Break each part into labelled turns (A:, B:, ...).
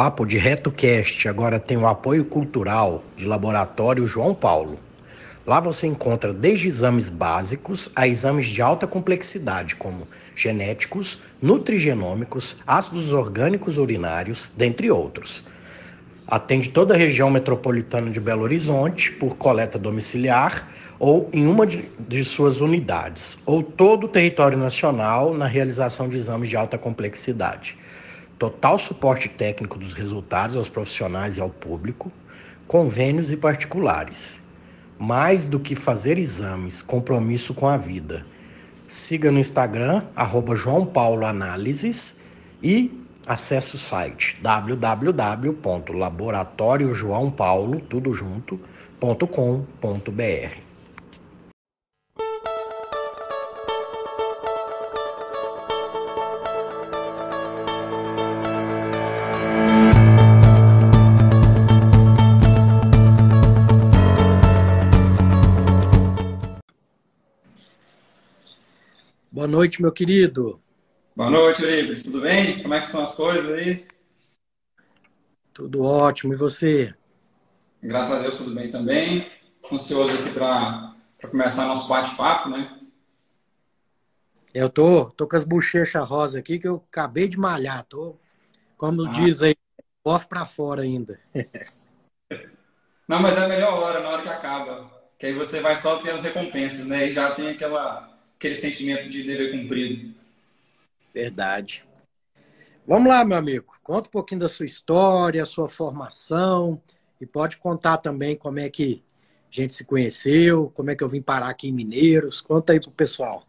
A: O Papo de RetoCast agora tem o apoio cultural de Laboratório João Paulo. Lá você encontra desde exames básicos a exames de alta complexidade, como genéticos, nutrigenômicos, ácidos orgânicos urinários, dentre outros. Atende toda a região metropolitana de Belo Horizonte por coleta domiciliar ou em uma de, de suas unidades, ou todo o território nacional na realização de exames de alta complexidade total suporte técnico dos resultados aos profissionais e ao público, convênios e particulares. Mais do que fazer exames, compromisso com a vida. Siga no Instagram, arroba João Paulo Análises e acesse o site www.laboratoriojoaopaulo, Boa noite, meu querido.
B: Boa noite, Libres. Tudo bem? Como é que estão as coisas aí?
A: Tudo ótimo. E você?
B: Graças a Deus, tudo bem também. Ansioso aqui para começar nosso bate-papo, né?
A: Eu tô, tô com as bochechas rosa aqui que eu acabei de malhar. Tô, como ah. diz aí, off para fora ainda.
B: Não, mas é a melhor hora, na hora que acaba. Que aí você vai só ter as recompensas, né? E já tem aquela aquele sentimento de dever cumprido.
A: Verdade. Vamos lá, meu amigo. Conta um pouquinho da sua história, sua formação e pode contar também como é que a gente se conheceu, como é que eu vim parar aqui em Mineiros. Conta aí pro pessoal.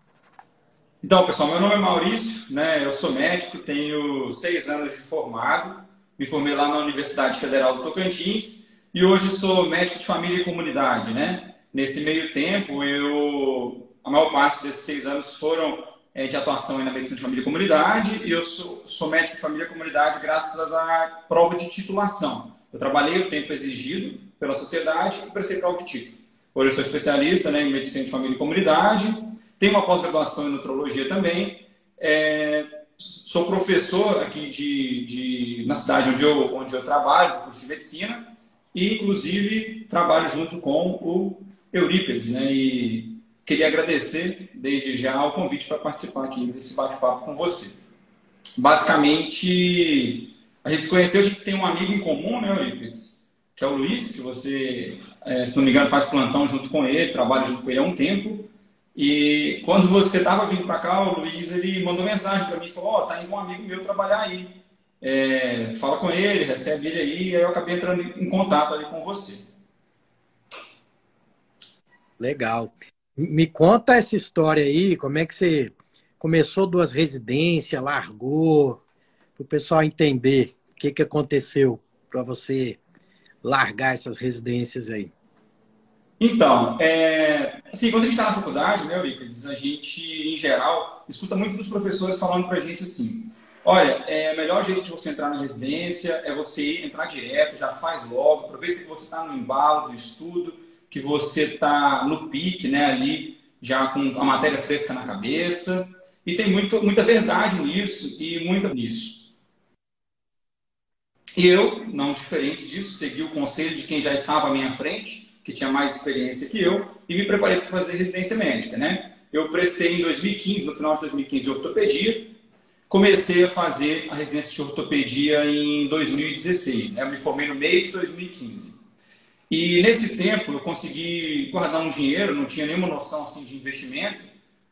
B: Então, pessoal, meu nome é Maurício, né? Eu sou médico, tenho seis anos de formado, me formei lá na Universidade Federal do Tocantins e hoje sou médico de família e comunidade, né? Nesse meio tempo, eu a maior parte desses seis anos foram é, de atuação na medicina de família e comunidade, e eu sou, sou médico de família e comunidade graças à prova de titulação. Eu trabalhei o tempo exigido pela sociedade e prestei prova de título. Hoje eu sou especialista né, em medicina de família e comunidade, tenho uma pós-graduação em nutrologia também, é, sou professor aqui de, de, na cidade onde eu, onde eu trabalho, curso de medicina, e inclusive trabalho junto com o Eurípides, né, e Queria agradecer desde já o convite para participar aqui desse bate-papo com você. Basicamente, a gente se conheceu, a gente tem um amigo em comum, né, Eurípides? Que é o Luiz, que você, é, se não me engano, faz plantão junto com ele, trabalha junto com ele há um tempo. E quando você estava vindo para cá, o Luiz ele mandou mensagem para mim e falou: Ó, oh, tá indo um amigo meu trabalhar aí. É, fala com ele, recebe ele aí. E aí eu acabei entrando em contato ali com você.
A: Legal. Me conta essa história aí, como é que você começou duas residências, largou, para o pessoal entender o que, que aconteceu para você largar essas residências aí.
B: Então, é, assim, quando a gente está na faculdade, né, Euripides, a gente, em geral, escuta muito dos professores falando para a gente assim, olha, é, o melhor jeito de você entrar na residência é você entrar direto, já faz logo, aproveita que você está no embalo do estudo, que você está no pique, né, ali, já com a matéria fresca na cabeça. E tem muito, muita verdade nisso e muita nisso. E eu, não diferente disso, segui o conselho de quem já estava à minha frente, que tinha mais experiência que eu, e me preparei para fazer residência médica, né? Eu prestei em 2015, no final de 2015, ortopedia. Comecei a fazer a residência de ortopedia em 2016. Né? Eu me formei no meio de 2015. E nesse tempo eu consegui guardar um dinheiro, não tinha nenhuma noção assim, de investimento.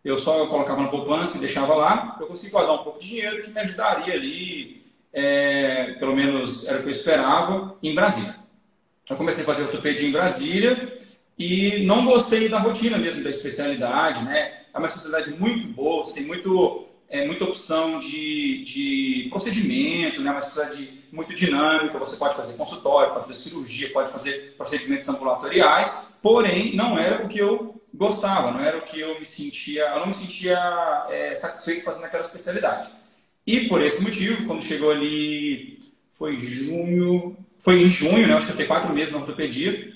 B: Eu só colocava na poupança e deixava lá. Eu consegui guardar um pouco de dinheiro que me ajudaria ali, é, pelo menos era o que eu esperava, em Brasília. eu comecei a fazer ortopedia em Brasília e não gostei da rotina mesmo da especialidade, né? É uma especialidade muito boa, você tem muito, é, muita opção de, de procedimento, né? Uma especialidade muito dinâmica, você pode fazer consultório, pode fazer cirurgia, pode fazer procedimentos ambulatoriais, porém não era o que eu gostava, não era o que eu me sentia, eu não me sentia é, satisfeito fazendo aquela especialidade. E por esse motivo, quando chegou ali, foi junho, foi em junho, né? Acho que eu fiquei quatro meses na ortopedia.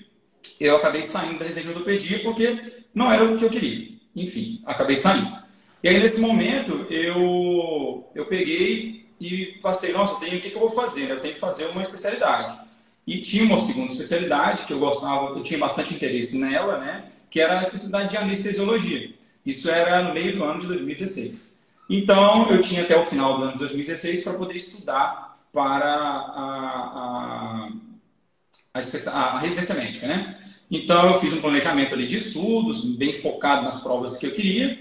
B: Eu acabei saindo da residência de ortopedia porque não era o que eu queria. Enfim, acabei saindo. E aí, nesse momento, eu, eu peguei e passei, nossa, tenho, o que, que eu vou fazer? Eu tenho que fazer uma especialidade. E tinha uma segunda especialidade que eu gostava, eu tinha bastante interesse nela, né? Que era a especialidade de anestesiologia. Isso era no meio do ano de 2016. Então, eu tinha até o final do ano de 2016 para poder estudar para a, a, a, a residência médica, né? Então, eu fiz um planejamento ali de estudos, bem focado nas provas que eu queria.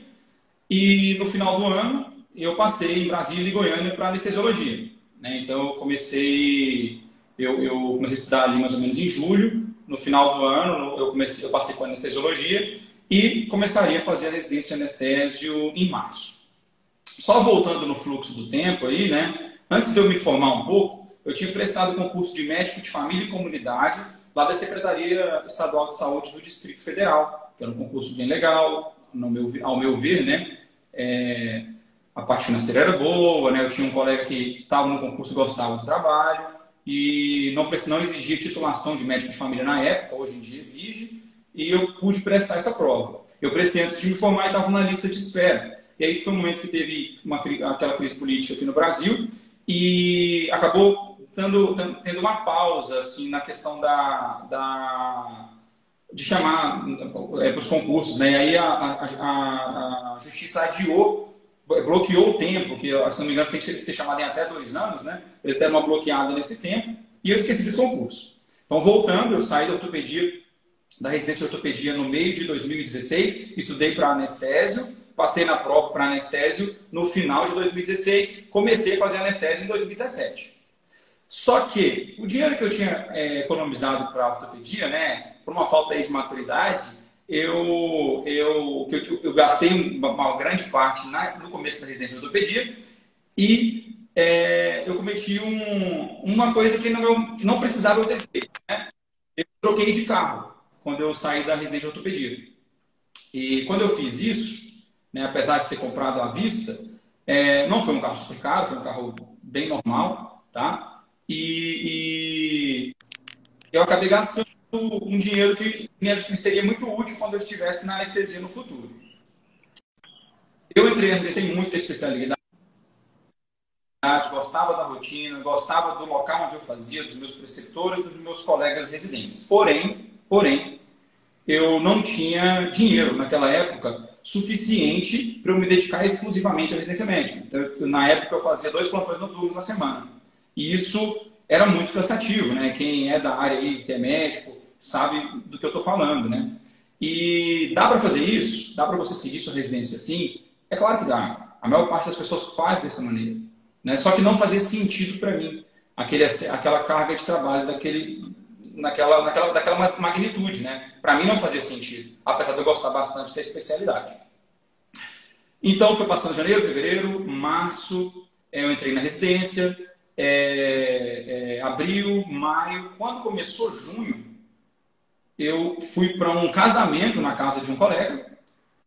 B: E no final do ano, eu passei em Brasília e Goiânia para anestesiologia. Né? Então, eu comecei, eu, eu, comecei a estudar ali mais ou menos em julho. No final do ano, eu, comecei, eu passei com anestesiologia e começaria a fazer a residência de anestésio em março. Só voltando no fluxo do tempo aí, né? Antes de eu me formar um pouco, eu tinha prestado o concurso de médico de família e comunidade lá da Secretaria Estadual de Saúde do Distrito Federal, que era um concurso bem legal, meu, ao meu ver, né? É, a parte financeira era boa, né? Eu tinha um colega que estava no concurso e gostava do trabalho e não, não exigia titulação de médico de família na época, hoje em dia exige, e eu pude prestar essa prova. Eu prestei antes de me formar e estava na lista de espera. E aí foi um momento que teve uma, aquela crise política aqui no Brasil e acabou tendo, tendo uma pausa assim, na questão da, da de chamar é, para os concursos. Né? E aí a, a, a, justiça adiou, bloqueou o tempo, que se não me engano tem que ser chamado em até dois anos, né? eles deram uma bloqueada nesse tempo, e eu esqueci desse concurso. Então, voltando, eu saí da ortopedia, da residência de ortopedia no meio de 2016, estudei para anestésio, passei na prova para anestésio no final de 2016, comecei a fazer anestésio em 2017. Só que o dinheiro que eu tinha é, economizado para ortopedia, né, por uma falta aí de maturidade, eu, eu, eu, eu gastei uma, uma, grande parte na, no começo da residência de ortopedia e é, eu cometi um, uma coisa que não, não precisava eu ter feito. Né? Eu troquei de carro quando eu saí da residência de ortopedia. E quando eu fiz isso, né, apesar de ter comprado à vista, é, não foi um carro super caro, foi um carro bem normal, tá? E, e eu acabei gastando um dinheiro que me seria muito útil quando eu estivesse na anestesia no futuro. Eu entrei na anestesia muita especialidade, gostava da rotina, gostava do local onde eu fazia, dos meus preceptores, dos meus colegas residentes. Porém, porém, eu não tinha dinheiro naquela época suficiente para eu me dedicar exclusivamente à residência médica. Então, na época eu fazia dois plantões noturnos na semana. E isso era muito cansativo, né? Quem é da área aí, que é médico, sabe do que eu estou falando, né? E dá para fazer isso? Dá para você seguir sua residência assim? É claro que dá. A maior parte das pessoas faz dessa maneira. Né? Só que não fazia sentido para mim aquele, aquela carga de trabalho daquele, naquela, naquela, daquela magnitude, né? Para mim não fazia sentido, apesar de eu gostar bastante da especialidade. Então foi passando janeiro, fevereiro, março, eu entrei na residência, é, é, abril, maio, quando começou junho, eu fui para um casamento na casa de um colega,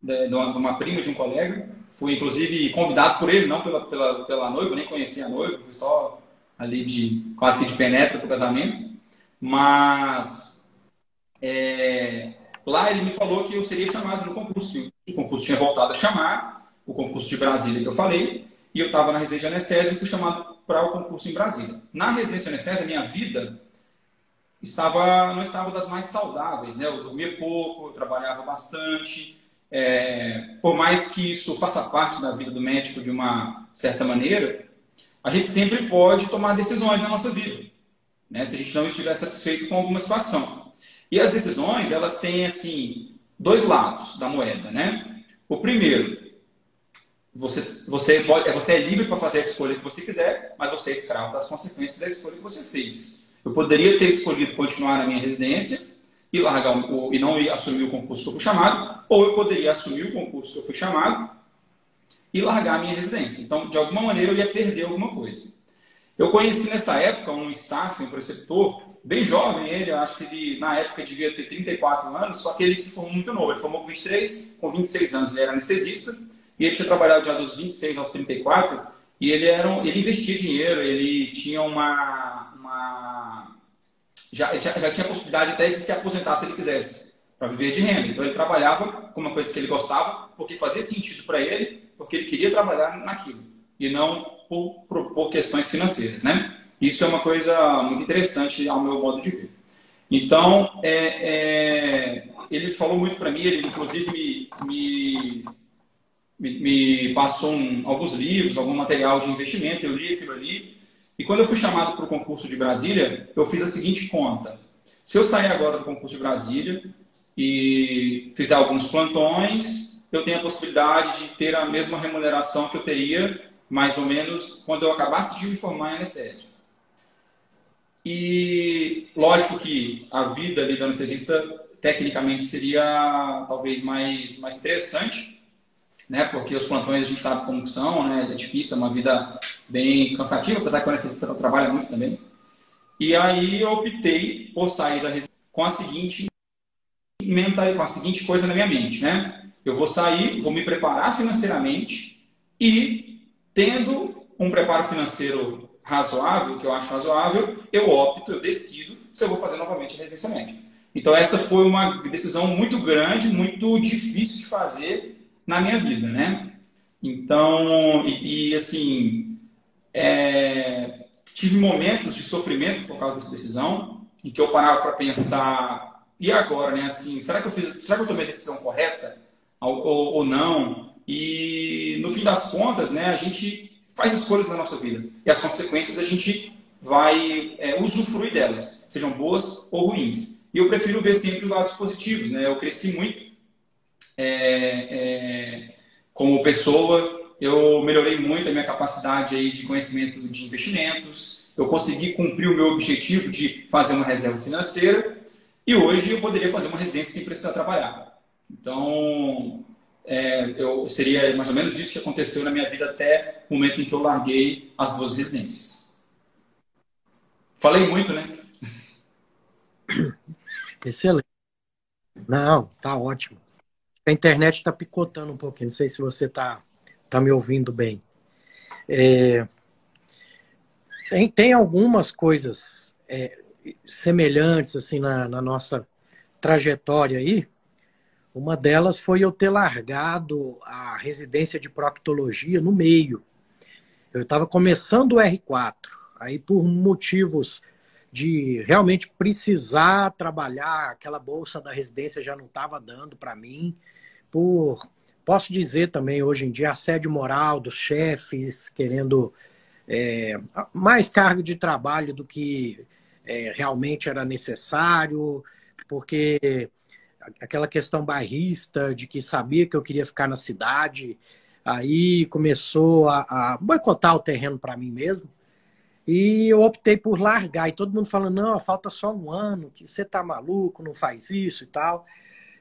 B: de, de, uma, prima de um colega. Fui, inclusive, convidado por ele, não pela, pela, pela noiva, nem conhecia a noiva, fui só ali de quase que de penetra para o casamento. Mas é, lá ele me falou que eu seria chamado no concurso. O concurso tinha voltado a chamar, o concurso de Brasília que eu falei, e eu estava na residência de anestésia e fui chamado para o concurso em Brasília. Na residência de anestésia, minha vida estava não estava das mais saudáveis, né? Eu dormia pouco, eu trabalhava bastante. É, por mais que isso faça parte da vida do médico de uma certa maneira, a gente sempre pode tomar decisões na nossa vida né, se a gente não estiver satisfeito com alguma situação. E as decisões, elas têm, assim, dois lados da moeda, né? O primeiro, você, você, pode, você é livre para fazer a escolha que você quiser, mas você é escravo das consequências da escolha que você fez. Eu poderia ter escolhido continuar na minha residência e largar o, e não assumir o concurso que eu fui chamado, ou eu poderia assumir o concurso que eu fui chamado e largar a minha residência. Então, de alguma maneira, eu ia perder alguma coisa. Eu conheci nessa época um staff, um preceptor, bem jovem ele, eu acho que ele na época devia ter 34 anos, só que ele se formou muito novo. Ele formou com 23, com 26 anos ele era anestesista, e ele tinha trabalhado já dos 26 aos 34, e ele, era um, ele investia dinheiro, ele tinha uma. uma já, já, já tinha a possibilidade até de se aposentar se ele quisesse, para viver de renda. Então ele trabalhava com uma coisa que ele gostava, porque fazia sentido para ele, porque ele queria trabalhar naquilo, e não por, por, por questões financeiras, né? Isso é uma coisa muito interessante ao meu modo de ver. Então, é, é, ele falou muito para mim, ele inclusive me, me, me passou um, alguns livros, algum material de investimento, eu li aquilo ali. E quando eu fui chamado para o concurso de Brasília, eu fiz a seguinte conta. Se eu sair agora do concurso de Brasília e fizer alguns plantões, eu tenho a possibilidade de ter a mesma remuneração que eu teria, mais ou menos, quando eu acabasse de me formar em anestésia. E lógico que a vida ali do anestesista tecnicamente seria talvez mais, mais interessante, né? Porque os plantões a gente sabe como são, né? É difícil, é uma vida bem cansativa, apesar que o anestesista trabalha muito também. E aí eu optei por sair da residência com a seguinte mental, com a seguinte coisa na minha mente, né? Eu vou sair, vou me preparar financeiramente e tendo um preparo financeiro razoável, que eu acho razoável, eu opto, eu decido se eu vou fazer novamente a residência médica. Então essa foi uma decisão muito grande, muito difícil de fazer na minha vida, né? Então, e, e assim, é, tive momentos de sofrimento por causa dessa decisão, em que eu parava para pensar, e agora, né? Assim, será que eu fiz, será que eu tomei a decisão correta ou, ou, ou não? E no fim das contas, né? A gente faz escolhas na nossa vida. E as consequências a gente vai é, usufruir delas, sejam boas ou ruins. E eu prefiro ver sempre os lados positivos. Né? Eu cresci muito é, é, como pessoa, eu melhorei muito a minha capacidade aí de conhecimento de investimentos, eu consegui cumprir o meu objetivo de fazer uma reserva financeira e hoje eu poderia fazer uma residência sem precisar trabalhar. Então, é, eu, seria mais ou menos isso que aconteceu na minha vida até o momento em que eu larguei as duas residências. Falei muito, né?
A: Excelente. Não, tá ótimo. A internet está picotando um pouquinho. Não sei se você está tá me ouvindo bem. É, tem, tem algumas coisas é, semelhantes assim na, na nossa trajetória aí uma delas foi eu ter largado a residência de proctologia no meio. Eu estava começando o R4, aí por motivos de realmente precisar trabalhar, aquela bolsa da residência já não estava dando para mim, por, posso dizer também hoje em dia, assédio moral dos chefes, querendo é, mais cargo de trabalho do que é, realmente era necessário, porque aquela questão bairrista de que sabia que eu queria ficar na cidade, aí começou a, a boicotar o terreno para mim mesmo. E eu optei por largar. E todo mundo falando, não, falta só um ano, que você tá maluco, não faz isso e tal.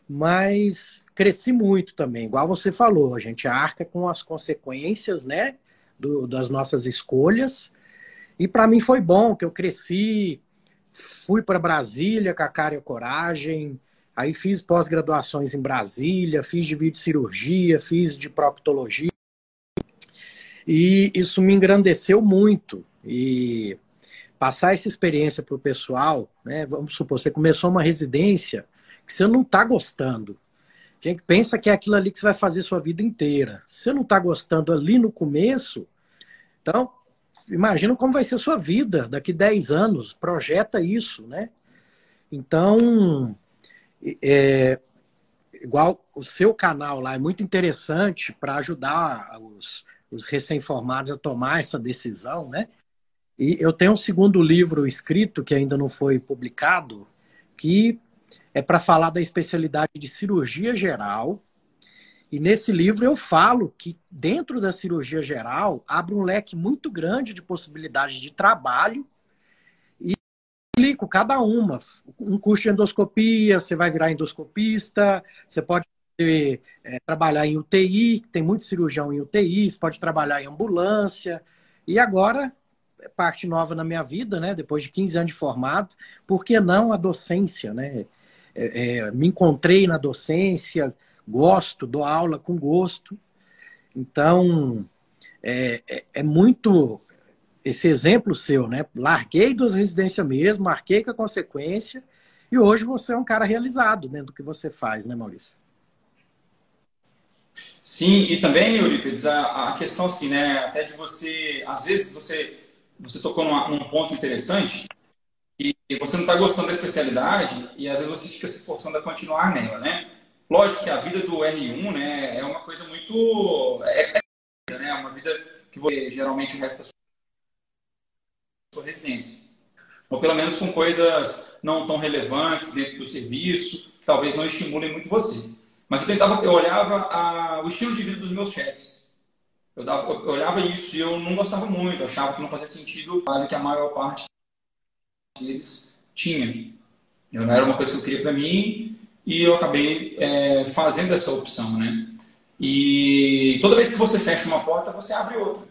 A: Mas cresci muito também, igual você falou, a gente arca com as consequências, né, do, das nossas escolhas. E para mim foi bom que eu cresci, fui para Brasília com a cara e a coragem, Aí fiz pós-graduações em Brasília, fiz de cirurgia, fiz de proctologia. E isso me engrandeceu muito. E passar essa experiência para o pessoal, né? Vamos supor, você começou uma residência que você não está gostando. A gente pensa que é aquilo ali que você vai fazer sua vida inteira. Se você não está gostando ali no começo, então imagina como vai ser sua vida daqui 10 anos. Projeta isso, né? Então, é, igual o seu canal lá é muito interessante para ajudar os, os recém-formados a tomar essa decisão, né? E eu tenho um segundo livro escrito que ainda não foi publicado, que é para falar da especialidade de cirurgia geral. E nesse livro eu falo que dentro da cirurgia geral abre um leque muito grande de possibilidades de trabalho e cada uma. Um curso de endoscopia, você vai virar endoscopista, você pode é, trabalhar em UTI, tem muito cirurgião em UTI, você pode trabalhar em ambulância. E agora, parte nova na minha vida, né? Depois de 15 anos de formado, por que não a docência, né? É, é, me encontrei na docência, gosto, dou aula com gosto. Então, é, é, é muito esse exemplo seu, né? Larguei duas residências mesmo, marquei com a consequência, e hoje você é um cara realizado dentro do que você faz, né, Maurício?
B: Sim, e também, Eurípides, a, a questão assim, né? Até de você, às vezes você, você tocou numa, num ponto interessante, e você não está gostando da especialidade, e às vezes você fica se esforçando a continuar nela, né? Lógico que a vida do R1 né, é uma coisa muito. É, é né, uma vida que você, geralmente da sua residência. Ou pelo menos com coisas não tão relevantes dentro do serviço, que talvez não estimulem muito você. Mas eu tentava, eu olhava a, o estilo de vida dos meus chefes. Eu, dava, eu, olhava isso e eu não gostava muito, achava que não fazia sentido o que a maior parte deles tinha. Eu, não era uma coisa que eu queria para mim e eu acabei é, fazendo essa opção, né? E toda vez que você fecha uma porta, você abre outra.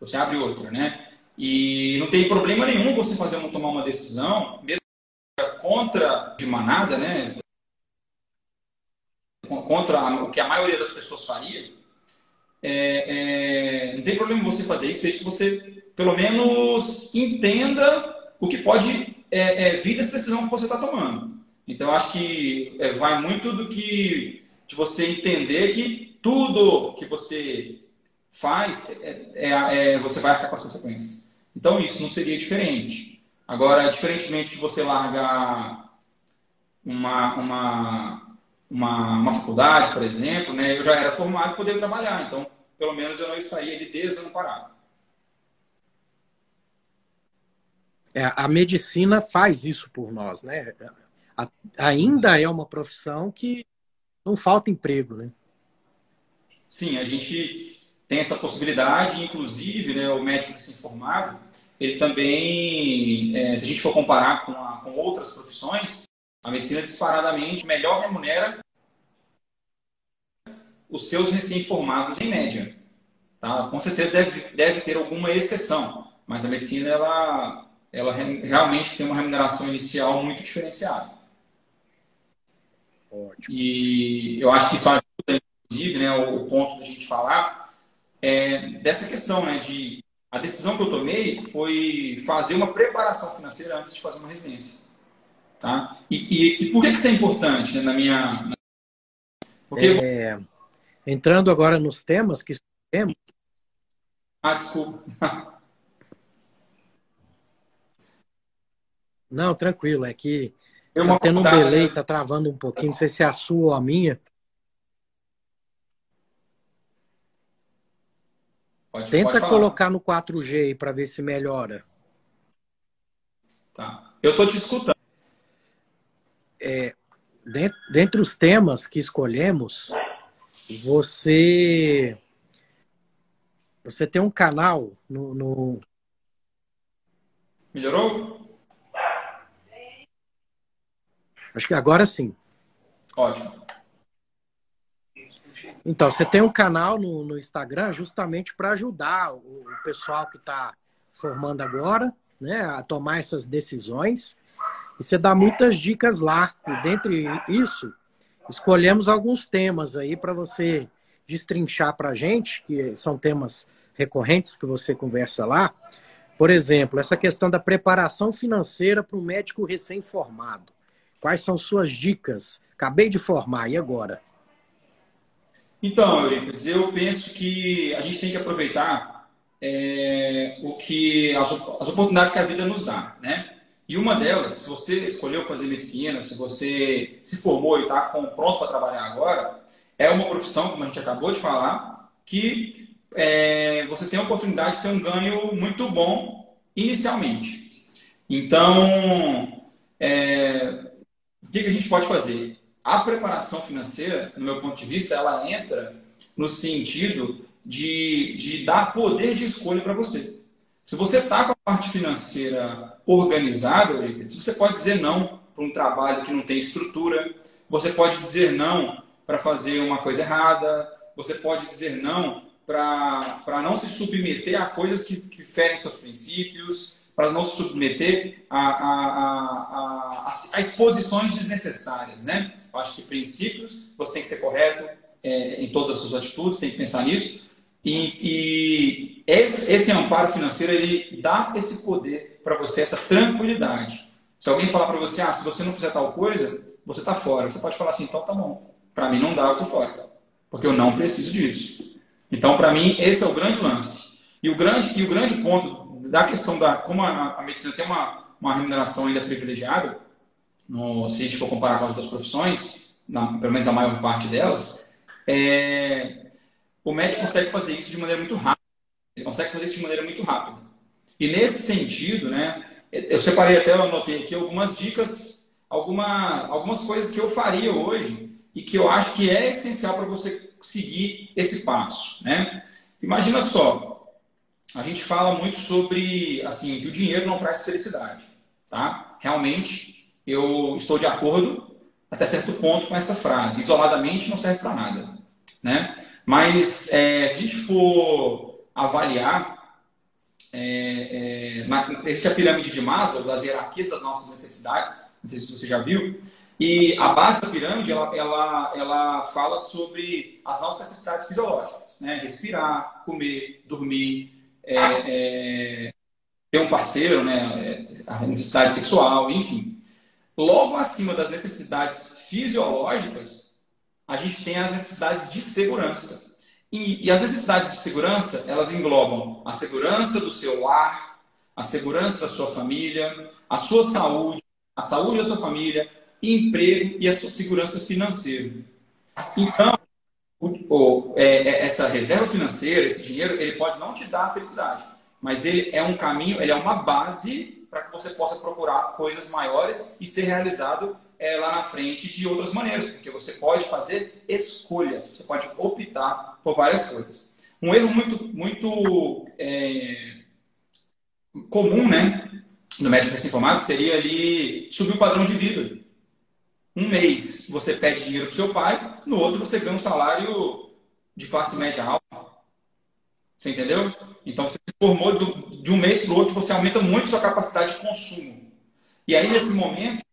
B: Você abre outra, né? E não tem problema nenhum você fazer uma, tomar uma decisão, mesmo contra de manada, né? Contra o que a maioria das pessoas faria. É, é, não tem problema você fazer isso, desde que você, pelo menos, entenda o que pode é, é vir dessa decisão que você está tomando. Então, acho que é, vai muito do que de você entender que tudo que você faz, é, é, é, você vai ficar com as consequências. Então isso não seria diferente. Agora, diferentemente de você largar uma, uma, uma, uma faculdade, por exemplo, né, eu já era formado e poderia trabalhar, então pelo menos eu não estaria ali desamparado.
A: É, a medicina faz isso por nós, né? A, ainda é uma profissão que não falta emprego, né?
B: Sim, a gente tem essa possibilidade, inclusive, né, o médico recém-formado, ele também, é, se a gente for comparar com, a, com outras profissões, a medicina disparadamente melhor remunera os seus recém-formados em média. Tá? Com certeza deve, deve ter alguma exceção, mas a medicina ela, ela realmente tem uma remuneração inicial muito diferenciada. Ótimo. E eu acho que isso ajuda, inclusive, né, o, ponto da gente falar é, dessa questão, né, de a decisão que eu tomei foi fazer uma preparação financeira antes de fazer uma residência, tá? E, e, e por que, que isso é importante né, na minha?
A: Porque é, entrando agora nos temas que temos.
B: Ah, desculpa.
A: Não, tranquilo, é que tá tendo um delay, né? tá travando um pouquinho, não sei se é a sua ou a minha. Pode, Tenta pode colocar no 4G para ver se melhora.
B: Tá. Eu estou te escutando.
A: É, dentre, dentre os temas que escolhemos, você você tem um canal no, no...
B: Melhorou?
A: Acho que agora sim.
B: Ótimo.
A: Então, você tem um canal no, no Instagram justamente para ajudar o, o, pessoal que está formando agora né, a tomar essas decisões. E você dá muitas dicas lá. E dentre isso, escolhemos alguns temas aí para você destrinchar para a gente, que são temas recorrentes que você conversa lá. Por exemplo, essa questão da preparação financeira para um médico recém-formado. Quais são suas dicas? Acabei de formar, e agora?
B: Então, Eurípides, eu penso que a gente tem que aproveitar é, o que as, as, oportunidades que a vida nos dá, né? E uma delas, se você escolheu fazer medicina, se você se formou e está pronto para trabalhar agora, é uma profissão, como a gente acabou de falar, que é, você tem a oportunidade de ter um ganho muito bom inicialmente. Então, é, que, que a gente pode fazer? A preparação financeira, no meu ponto de vista, ela entra no sentido de, de dar poder de escolha para você. Se você está com a parte financeira organizada, você pode dizer não para um trabalho que não tem estrutura, você pode dizer não para fazer uma coisa errada, você pode dizer não para não se submeter a coisas que, que ferem seus princípios, para não se submeter a, a, a, a, exposições desnecessárias. Né? Eu acho que princípios, você tem que ser correto é, em todas as suas atitudes, tem que pensar nisso. E, e esse, esse, amparo financeiro, ele dá esse poder para você, essa tranquilidade. Se alguém falar para você, ah, se você não fizer tal coisa, você está fora. Você pode falar assim, então tá bom. Para mim não dá, eu estou fora. Porque eu não preciso disso. Então, para mim, esse é o grande lance. E o grande, e o grande ponto da questão da... Como a, a medicina tem uma, uma remuneração ainda privilegiada, no, se a gente for comparar com as outras profissões, na, pelo menos a maior parte delas, é, o médico consegue fazer isso de maneira muito rápida. Ele consegue fazer isso de maneira muito rápida. E nesse sentido, né, eu separei até, eu anotei aqui algumas dicas, alguma, algumas coisas que eu faria hoje e que eu acho que é essencial para você seguir esse passo. Né? Imagina só, a gente fala muito sobre assim que o dinheiro não traz felicidade. Tá? Realmente, eu estou de acordo até certo ponto com essa frase. Isoladamente não serve para nada. Né? Mas é, se a gente for avaliar, é, é, na, existe a pirâmide de Maslow, das hierarquias das nossas necessidades, não sei se você já viu, e a base da pirâmide, ela, ela, ela fala sobre as nossas necessidades fisiológicas, né? Respirar, comer, dormir, é, é, ter um parceiro, né? A necessidade sexual, enfim. Logo acima das necessidades fisiológicas, a gente tem as necessidades de segurança. E, e, as necessidades de segurança, elas englobam a segurança do seu lar, a segurança da sua família, a sua saúde, a saúde da sua família, emprego e a sua segurança financeira. Então, o, o, é, é, essa reserva financeira, esse dinheiro, ele pode não te dar felicidade, mas ele é um caminho, ele é uma base para que você possa procurar coisas maiores e ser realizado é, lá na frente de outras maneiras, porque você pode fazer escolhas, você pode optar por várias coisas. Um erro muito, muito é, comum, né, no médico recém-formado seria ali subir o padrão de vida. Um mês você pede dinheiro para seu pai, no outro você ganha um salário de classe média alta. Você entendeu? Então você se formou do, de um mês para o outro, você aumenta muito sua capacidade de consumo. E aí, nesse momento,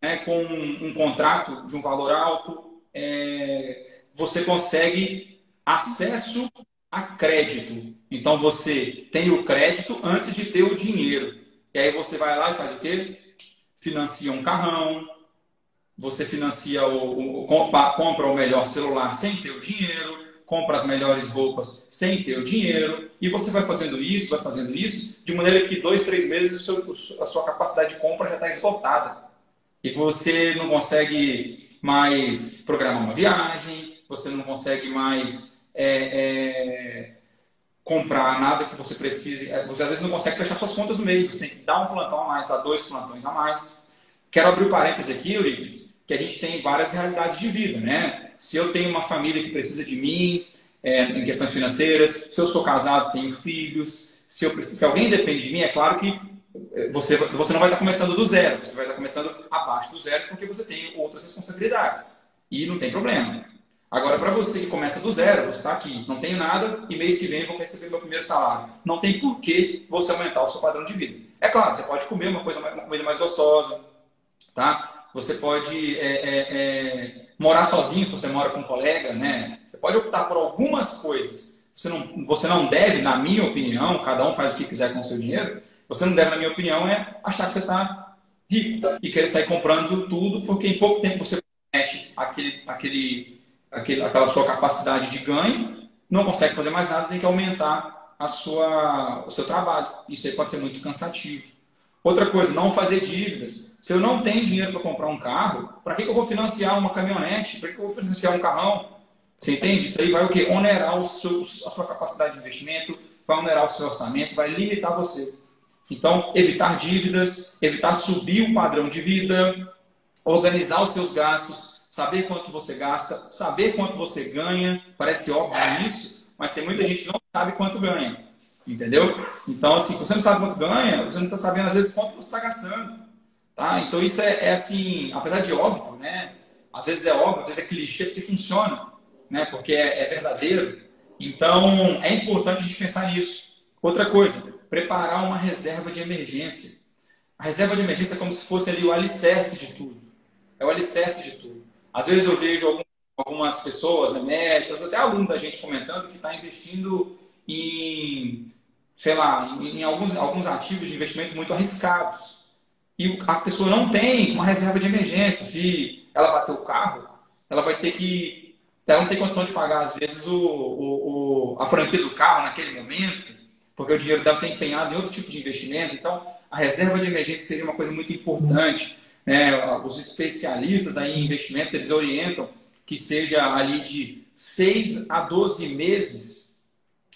B: né, com um, um, contrato de um valor alto, é, você consegue acesso a crédito. Então você tem o crédito antes de ter o dinheiro. E aí você vai lá e faz o quê? Financia um carrão, você financia o, o, compra o melhor celular sem ter o dinheiro, compra as melhores roupas sem ter o dinheiro, e você vai fazendo isso, vai fazendo isso, de maneira que dois, três meses a sua capacidade de compra já está esgotada. E você não consegue mais programar uma viagem, você não consegue mais é, é, comprar nada que você precise. É, você às vezes não consegue fechar suas contas no mês, você tem que dar um plantão a mais, dar dois plantões a mais. Quero abrir o um parênteses aqui, Eurípides, que a gente tem várias realidades de vida, né? Se eu tenho uma família que precisa de mim, é, em questões financeiras, se eu sou casado, tenho filhos, se, eu se alguém depende de mim, é claro que é, você, você não vai estar começando do zero, você vai estar começando abaixo do zero porque você tem outras responsabilidades. E não tem problema. Agora, para você que começa do zero, você está aqui, não tenho nada e mês que vem vou receber meu primeiro salário. Não tem por que você aumentar o seu padrão de vida. É claro, você pode comer uma, coisa, uma comida mais gostosa, tá? Você pode é, é, é, morar sozinho se você mora com um colega, né? Você pode optar por algumas coisas. Você não, você não deve, na minha opinião, cada um faz o que quiser com o seu dinheiro. Você não deve, na minha opinião, é achar que você está rico e querer sair comprando tudo, porque em pouco tempo você mexe aquele, aquele, aquele, aquela sua capacidade de ganho, não consegue fazer mais nada, tem que aumentar a sua, o seu trabalho. Isso aí pode ser muito cansativo. Outra coisa, não fazer dívidas. Se eu não tenho dinheiro para comprar um carro, para que, que eu vou financiar uma caminhonete? Para que, que eu vou financiar um carrão? Você entende? Isso aí vai o quê? Onerar o seu, a sua capacidade de investimento, vai onerar o seu orçamento, vai limitar você. Então, evitar dívidas, evitar subir o padrão de vida, organizar os seus gastos, saber quanto você gasta, saber quanto você ganha. Parece óbvio isso, mas tem muita gente que não sabe quanto ganha. Entendeu? Então, assim, se você não sabe quanto ganha, você não está sabendo, às vezes, quanto você está gastando. Tá? Então, isso é, é, assim, apesar de óbvio, né? Às vezes é óbvio, às vezes é clichê, porque funciona, né? Porque é, é verdadeiro. Então, é importante a gente pensar nisso. Outra coisa, preparar uma reserva de emergência. A reserva de emergência é como se fosse ali o alicerce de tudo. É o alicerce de tudo. Às vezes eu vejo algumas pessoas, médicos, até alunos da gente comentando que está investindo em, sei lá, em alguns, alguns ativos de investimento muito arriscados. E a pessoa não tem uma reserva de emergência. Se ela bater o carro, ela vai ter que. Ela não tem condição de pagar, às vezes, o, o, o a franquia do carro naquele momento, porque o dinheiro dela tem empenhado em outro tipo de investimento. Então, a reserva de emergência seria uma coisa muito importante. Né? Os especialistas aí em investimento, eles orientam que seja ali de 6 a 12 meses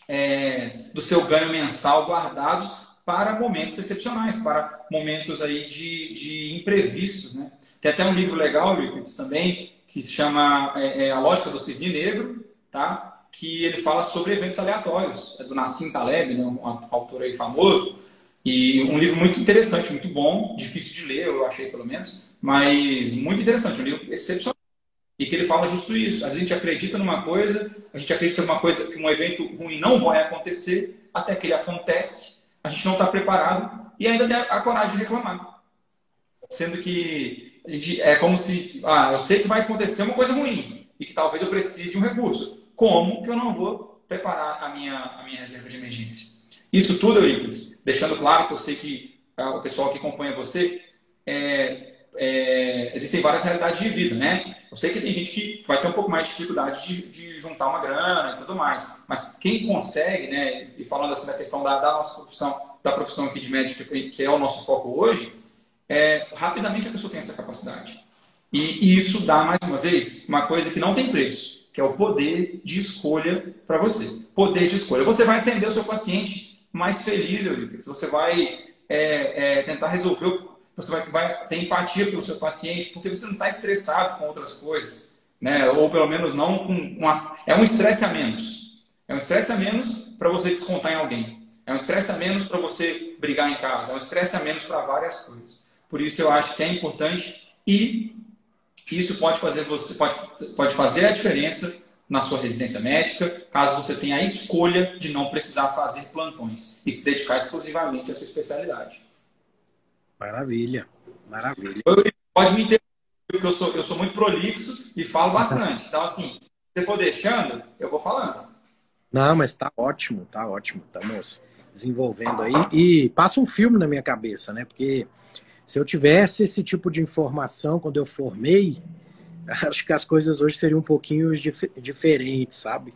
B: é, do seu ganho mensal guardados para momentos excepcionais, para momentos aí de, de imprevistos. Né? Tem até um livro legal, Liquids, também, que se chama é, é, A Lógica do Cisne Negro, tá? que ele fala sobre eventos aleatórios. É do Nassim Taleb, né? um autor aí famoso. E um livro muito interessante, muito bom, difícil de ler, eu achei pelo menos, mas muito interessante, um livro excepcional e que ele fala justo isso. A gente acredita numa coisa, a gente acredita numa coisa que um evento ruim não vai acontecer, até que ele acontece, a gente não está preparado e ainda tem a coragem de reclamar. Sendo que gente, é como se, ah, eu sei que vai acontecer uma coisa ruim e que talvez eu precise de um recurso. Como que eu não vou preparar a minha, a minha reserva de emergência? Isso tudo, Eurípides, deixando claro que eu sei que ah, o pessoal que acompanha você é, é, existem várias realidades de vida, né? Eu sei que tem gente que vai ter um pouco mais de dificuldade de, de juntar uma grana e tudo mais, mas quem consegue, né? E falando assim da questão da, da nossa profissão, da profissão aqui de médico, que é o nosso foco hoje, é, rapidamente a pessoa tem essa capacidade. E, e isso dá, mais uma vez, uma coisa que não tem preço, que é o poder de escolha para você. Poder de escolha. Você vai atender o seu paciente mais feliz, Euripides. Você vai é, é, tentar resolver você vai, vai ter empatia pelo seu paciente, porque você não está estressado com outras coisas, né? Ou pelo menos não com uma... É um estresse a menos. É um estresse a menos para você descontar em alguém. É um estresse a menos para você brigar em casa. É um estresse a menos para várias coisas. Por isso eu acho que é importante e isso pode fazer você pode, pode fazer a diferença na sua residência médica, caso você tenha a escolha de não precisar fazer plantões e se dedicar exclusivamente à sua especialidade.
A: Maravilha, maravilha.
B: Pode me interromper, porque eu sou, eu sou muito prolixo e falo bastante. Então, assim, se for deixando, eu vou falando.
A: Não, mas tá ótimo, tá ótimo. Estamos desenvolvendo aí. E passa um filme na minha cabeça, né? Porque se eu tivesse esse tipo de informação quando eu formei, acho que as coisas hoje seriam um pouquinho dif diferentes, sabe?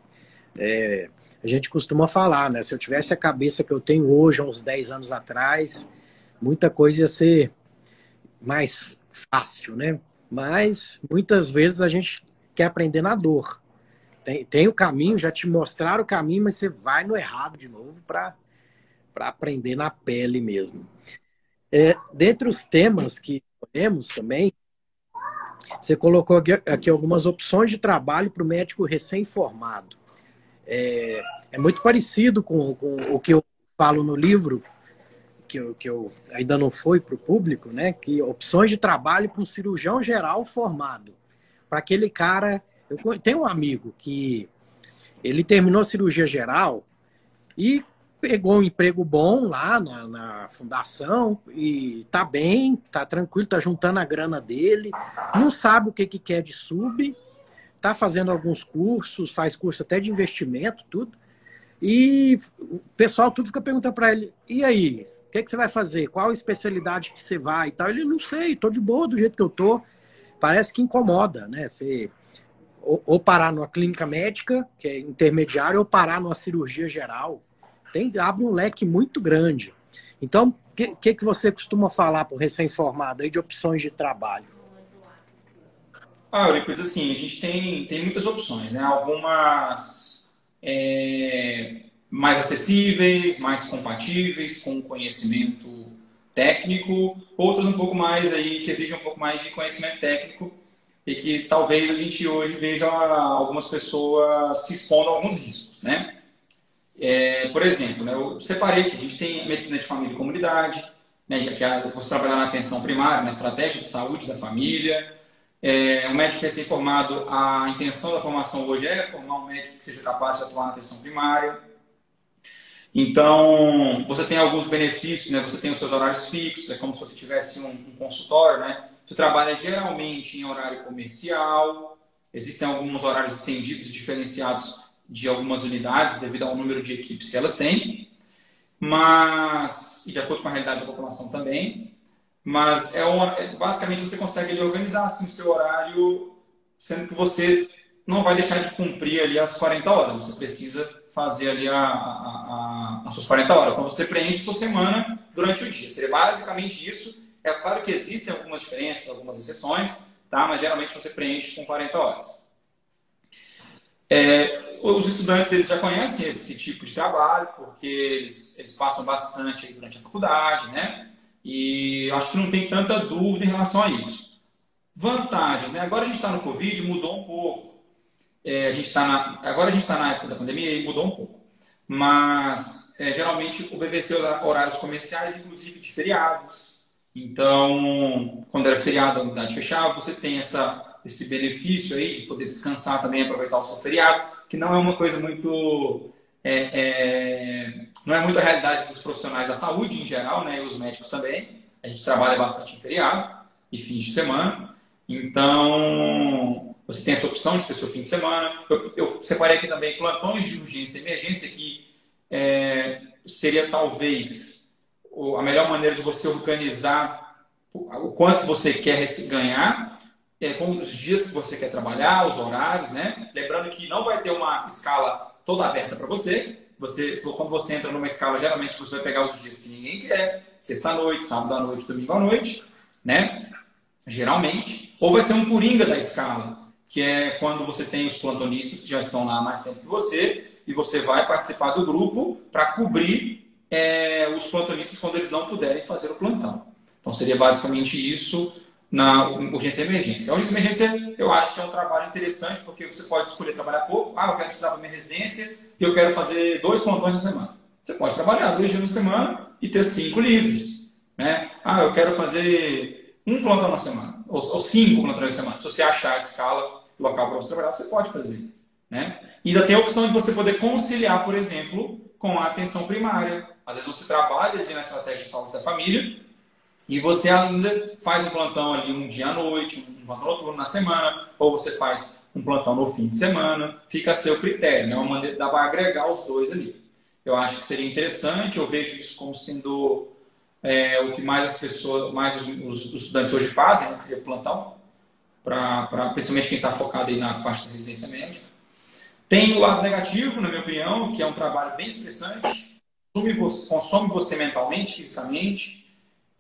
A: É, a gente costuma falar, né? Se eu tivesse a cabeça que eu tenho hoje, há uns 10 anos atrás, muita coisa ia ser mais fácil, né? Mas muitas vezes a gente quer aprender na dor. Tem, tem o caminho, já te mostraram o caminho, mas você vai no errado de novo para aprender na pele mesmo. É, dentre os temas que temos também, você colocou aqui, aqui algumas opções de trabalho para o médico recém-formado. É, é, muito parecido com, com o que eu falo no livro, que eu, que eu ainda não foi para o público, né? Que opções de trabalho para um cirurgião geral formado. Para aquele cara. Eu tenho um amigo que ele terminou cirurgia geral e pegou um emprego bom lá na, na, fundação e tá bem, tá tranquilo, tá juntando a grana dele, não sabe o que, que quer de sub, tá fazendo alguns cursos, faz curso até de investimento, tudo. E o pessoal tudo fica perguntando para ele: e aí, o que, é que você vai fazer? Qual especialidade que você vai e tal? Ele não sei, tô de boa do jeito que eu tô. Parece que incomoda, né? Você ou, ou parar numa clínica médica, que é intermediário, ou parar numa cirurgia geral. Tem, abre um leque muito grande. Então, o que, que, que você costuma falar para o recém-formado aí de opções de trabalho?
B: Ah, Euripides, assim, a gente tem, tem muitas opções, né? Algumas é, mais acessíveis, mais compatíveis com conhecimento técnico, outras um pouco mais aí que exigem um pouco mais de conhecimento técnico e que talvez a gente hoje veja algumas pessoas se expondo a alguns riscos, né? É, por exemplo, né, eu separei que a gente tem medicina de família e comunidade, né, que é você trabalhar na atenção primária, na estratégia de saúde da família. É, um médico recém-formado, a intenção da formação hoje é formar um médico que seja capaz de atuar na atenção primária. Então, você tem alguns benefícios, né? Você tem os seus horários fixos, é como se você tivesse um, um consultório, né? Você trabalha geralmente em horário comercial, existem alguns horários estendidos e diferenciados de algumas unidades devido ao número de equipes que elas têm, mas e de acordo com a realidade da população também. Mas é, uma, é basicamente você consegue ali, organizar assim, o seu horário, sendo que você não vai deixar de cumprir ali as 40 horas. Você precisa fazer ali a, a, a, as suas 40 horas. Então você preenche sua semana durante o dia. Seria basicamente isso. É claro que existem algumas diferenças, algumas exceções, tá? mas geralmente você preenche com 40 horas. É, os estudantes eles já conhecem esse tipo de trabalho, porque eles, eles passam bastante durante a faculdade, né? E acho que não tem tanta dúvida em relação a isso. Vantagens, né? Agora a gente está no Covid, mudou um pouco. É, a gente está na, agora a gente está na época da pandemia e mudou um pouco. Mas é, geralmente obedeceu horários comerciais, inclusive de feriados. Então, quando era feriado, a unidade fechava, você tem essa, esse benefício aí de poder descansar também, aproveitar o seu feriado, que não é uma coisa muito é, é, não é muito a realidade dos profissionais da saúde em geral, né? E os médicos também. A gente trabalha bastante em feriado e fins de semana. Então, você tem essa opção de ter seu fim de semana. Eu, eu separei aqui também plantões de urgência e emergência, que é, seria talvez a melhor maneira de você organizar o quanto você quer ganhar, é, com os dias que você quer trabalhar, os horários, né? Lembrando que não vai ter uma escala toda aberta para você. Você, quando você entra numa escala, geralmente você vai pegar os dias que ninguém quer, sexta-noite, sábado à noite, domingo à noite, né? Geralmente. Ou vai ser um coringa da escala, que é quando você tem os plantonistas que já estão lá há mais tempo que você, e você vai participar do grupo para cobrir é, os plantonistas quando eles não puderem fazer o plantão. Então seria basicamente isso na urgência e emergência. A urgência e emergência eu acho que é um trabalho interessante porque você pode escolher trabalhar pouco. Ah, eu quero estudar para minha residência e eu quero fazer dois plantões na semana. Você pode trabalhar dois dias na semana e ter cinco livres. Né? Ah, eu quero fazer um plantão na semana ou, ou cinco plantões na semana. Se você achar a escala, local para você trabalhar, você pode fazer. Né? E ainda tem a opção de você poder conciliar, por exemplo, com a atenção primária. Às vezes você trabalha ali na estratégia de saúde da família, e você ainda faz um plantão ali um dia à noite, um plantão noturno na semana, ou você faz um plantão no fim de semana, fica a seu critério, né? Uma maneira dá para agregar os dois ali. Eu acho que seria interessante, eu vejo isso como sendo é, o que mais as pessoas, mais os, os, os estudantes hoje fazem, né, que seria plantão, pra, pra, principalmente quem está focado aí na parte da residência médica. Tem o lado negativo, na minha opinião, que é um trabalho bem estressante, consome você, consome você mentalmente, fisicamente,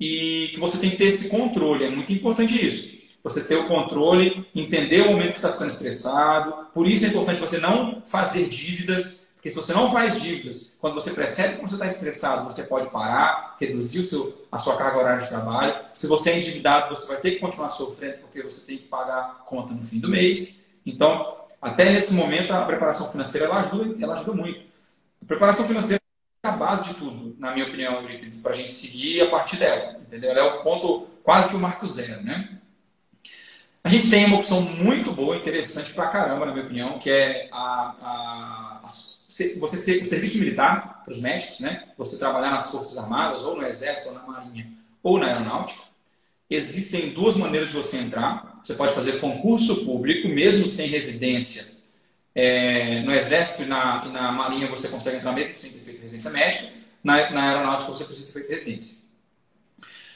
B: e que você tem que ter esse controle. É muito importante isso. Você ter o controle, entender o momento que está ficando estressado. Por isso é importante você não fazer dívidas, porque se você não faz dívidas, quando você percebe que você está estressado, você pode parar, reduzir seu, a sua carga horária de trabalho. Se você é endividado, você vai ter que continuar sofrendo, porque você tem que pagar conta no fim do mês. Então, até nesse momento, a preparação financeira ela ajuda, ela ajuda muito. A preparação financeira a base de tudo, na minha opinião, para a gente seguir a partir dela. Entendeu? Ela é o ponto, quase que o marco zero, né? A gente tem uma opção muito boa, interessante pra caramba, na minha opinião, que é a, a, a você ser o serviço militar para os médicos, né? Você trabalhar nas Forças Armadas, ou no Exército, ou na Marinha, ou na Aeronáutica. Existem duas maneiras de você entrar. Você pode fazer concurso público, mesmo sem residência. É, no Exército e na, e na Marinha você consegue entrar mesmo sem ter feito residência médica. Na, na Aeronáutica você precisa ter feito residência.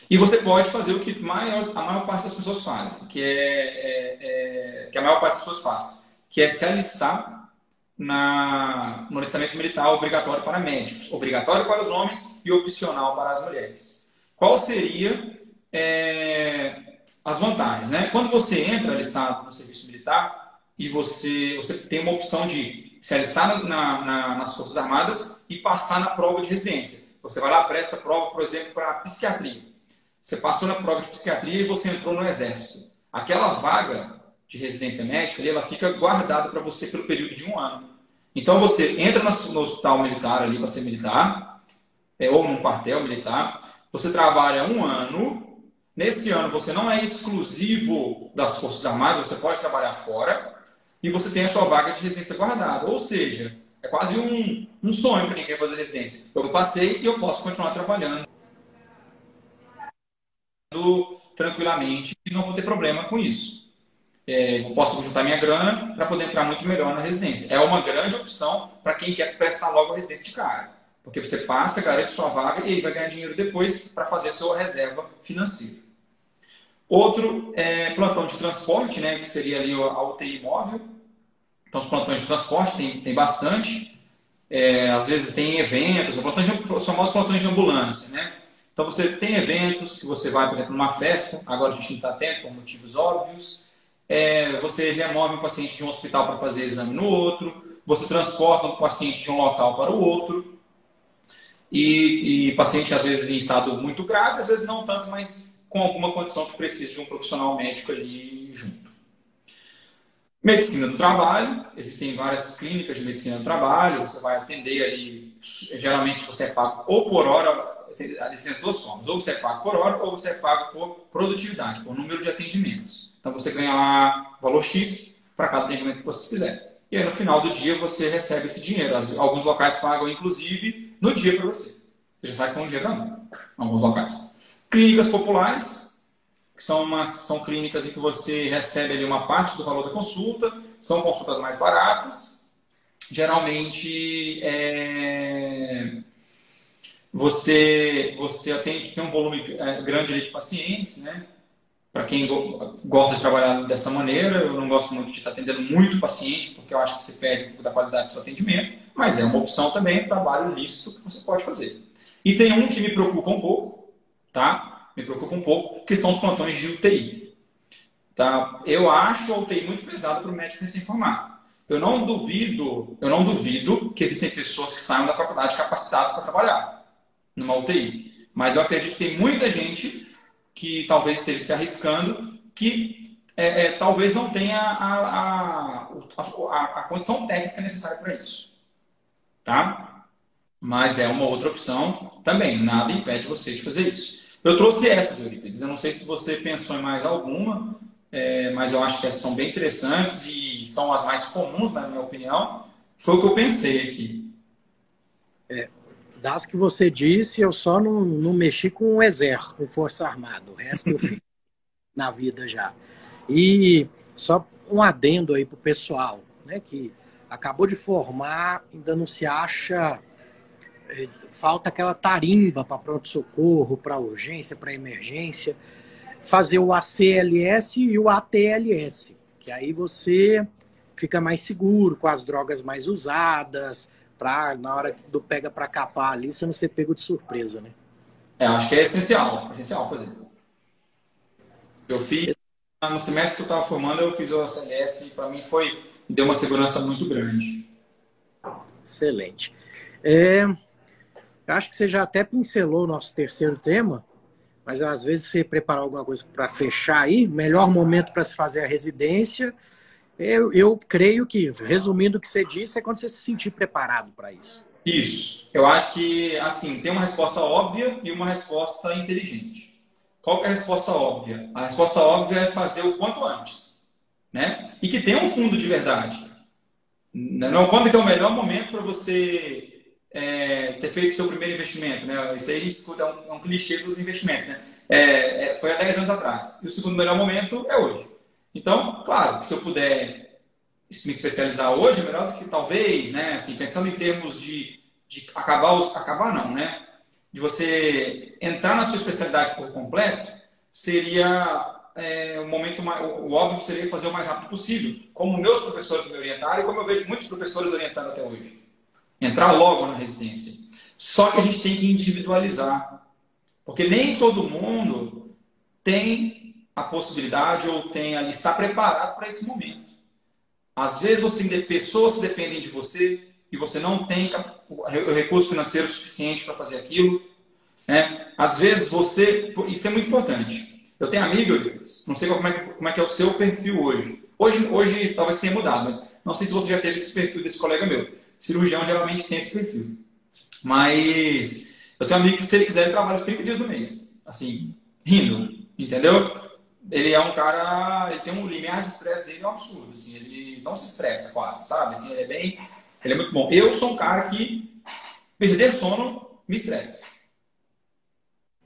B: E você pode fazer o que maior, a maior parte das pessoas fazem, que é, é, é, que a maior parte das pessoas faz, que é se alistar na, no alistamento militar obrigatório para médicos, obrigatório para os homens e opcional para as mulheres. Qual seria é, as vantagens? Né? Quando você entra alistado no serviço militar e você, você tem uma opção de se alistar na, na, nas Forças Armadas e passar na prova de residência. Você vai lá, presta prova, por exemplo, para psiquiatria. Você passou na prova de psiquiatria e você entrou no exército. Aquela vaga de residência médica, ela fica guardada para você pelo período de um ano. Então você entra no hospital militar ali para ser militar, é, ou num quartel militar, você trabalha um ano. Nesse ano você não é exclusivo das Forças Armadas, você pode trabalhar fora e você tem a sua vaga de residência guardada. Ou seja, é quase um, um sonho para quer fazer residência. Eu passei e eu posso continuar trabalhando tranquilamente e não vou ter problema com isso. É, posso juntar minha grana para poder entrar muito melhor na residência. É uma grande opção para quem quer prestar logo a residência de cara. Porque você passa, garante sua vaga e aí vai ganhar dinheiro depois para fazer sua reserva financeira. Outro é plantão de transporte, né, que seria ali a UTI móvel. Então, os plantões de transporte tem, tem bastante. É, às vezes tem eventos, os famosos plantões de ambulância, né? Então você tem eventos que você vai, por exemplo, numa festa, agora a gente não está tendo por motivos óbvios. É, você remove um paciente de um hospital para fazer exame no outro, você transporta um paciente de um local para o outro. E, e paciente, às vezes, em estado muito grave, às vezes não tanto, mas com alguma condição que precisa de um profissional médico ali junto. Medicina do trabalho, existem várias clínicas de medicina do trabalho, você vai atender ali, geralmente você é pago ou por hora existem as duas formas. Ou você é pago por hora, ou você é pago por produtividade, por número de atendimentos. Então você ganha lá valor X para cada atendimento que você fizer. E aí no final do dia você recebe esse dinheiro. Alguns locais pagam, inclusive, no dia para você. Você já sai com o dinheiro na mão, alguns locais. Clínicas populares, que são, umas, são clínicas em que você recebe ali uma parte do valor da consulta, são consultas mais baratas. Geralmente, é você, você atende, tem um volume é, grande de pacientes, né? Para quem gosta de trabalhar dessa maneira, eu não gosto muito de estar atendendo muito paciente, porque eu acho que você perde um pouco da qualidade do seu atendimento, mas é uma opção também, um trabalho lícito que você pode fazer. E tem um que me preocupa um pouco, tá? Me preocupa um pouco, que são os plantões de UTI. Tá? Eu acho a UTI muito pesada para o médico recém-formado. Eu não duvido, eu não duvido que existem pessoas que saiam da faculdade capacitadas para trabalhar numa UTI. Mas eu acredito que tem muita gente que talvez esteja se arriscando, que é, é, talvez não tenha a, a, a, a condição técnica necessária para isso. Tá? Mas é uma outra opção também. Nada impede você de fazer isso. Eu trouxe essas, Eurípides. Eu não sei se você pensou em mais alguma, é, mas eu acho que essas são bem interessantes e são as mais comuns, na minha opinião. Foi o que eu pensei aqui.
A: É, das que você disse, eu só não, não mexi com o exército, com força armada. O resto eu fiz na vida já. E só um adendo aí pro pessoal, né, que acabou de formar, ainda não se acha falta aquela tarimba para pronto socorro, para urgência, para emergência, fazer o ACLS e o ATLS, que aí você fica mais seguro com as drogas mais usadas, pra, na hora do pega para capar ali, você não ser pego de surpresa, né?
B: É, acho que é essencial, é essencial fazer. Eu fiz, no semestre que eu estava formando, eu fiz o ACLS e para mim foi, deu uma segurança muito grande.
A: Excelente. É, acho que você já até pincelou o nosso terceiro tema, mas às vezes você preparar alguma coisa para fechar aí, melhor momento para se fazer a residência eu, eu creio que, resumindo o que você disse, é quando você se sentir preparado para isso.
B: Isso. Eu acho que, assim, tem uma resposta óbvia e uma resposta inteligente. Qual é a resposta óbvia? A resposta óbvia é fazer o quanto antes. Né? E que tenha um fundo de verdade. Não, quando que é o melhor momento para você é, ter feito seu primeiro investimento? Né? Isso aí a gente escuta, é um, é um clichê dos investimentos. Né? É, é foi há 10 anos atrás. E o segundo melhor momento é hoje. Então, claro, se eu puder me especializar hoje, é melhor do que talvez, né? Assim, pensando em termos de, de acabar, os, acabar não, né? De você entrar na sua especialidade por completo, seria é, o momento mais, o, óbvio seria fazer o mais rápido possível, como meus professores me orientaram e como eu vejo muitos professores orientando até hoje. Entrar logo na residência. Só que a gente tem que individualizar, porque nem todo mundo tem a possibilidade ou tem ali, está preparado para esse momento. Às vezes você tem pessoas que dependem de você e você não tem o recurso financeiro suficiente para fazer aquilo. Né? Às vezes você. Isso é muito importante. Eu tenho amigos, não sei como é, que, como é que é o seu perfil hoje. Hoje, hoje talvez tenha mudado, mas não sei se você já teve esse perfil desse colega meu. Cirurgião geralmente tem esse perfil. Mas eu tenho um amigo que, se ele quiser, ele trabalha 30 dias do mês. Assim, rindo, entendeu? Ele é um cara, ele tem um limiar de estresse dele é um absurdo, assim, ele não se estressa quase, sabe? Assim, ele é bem, ele é muito bom. Eu sou um cara que perder sono me estressa.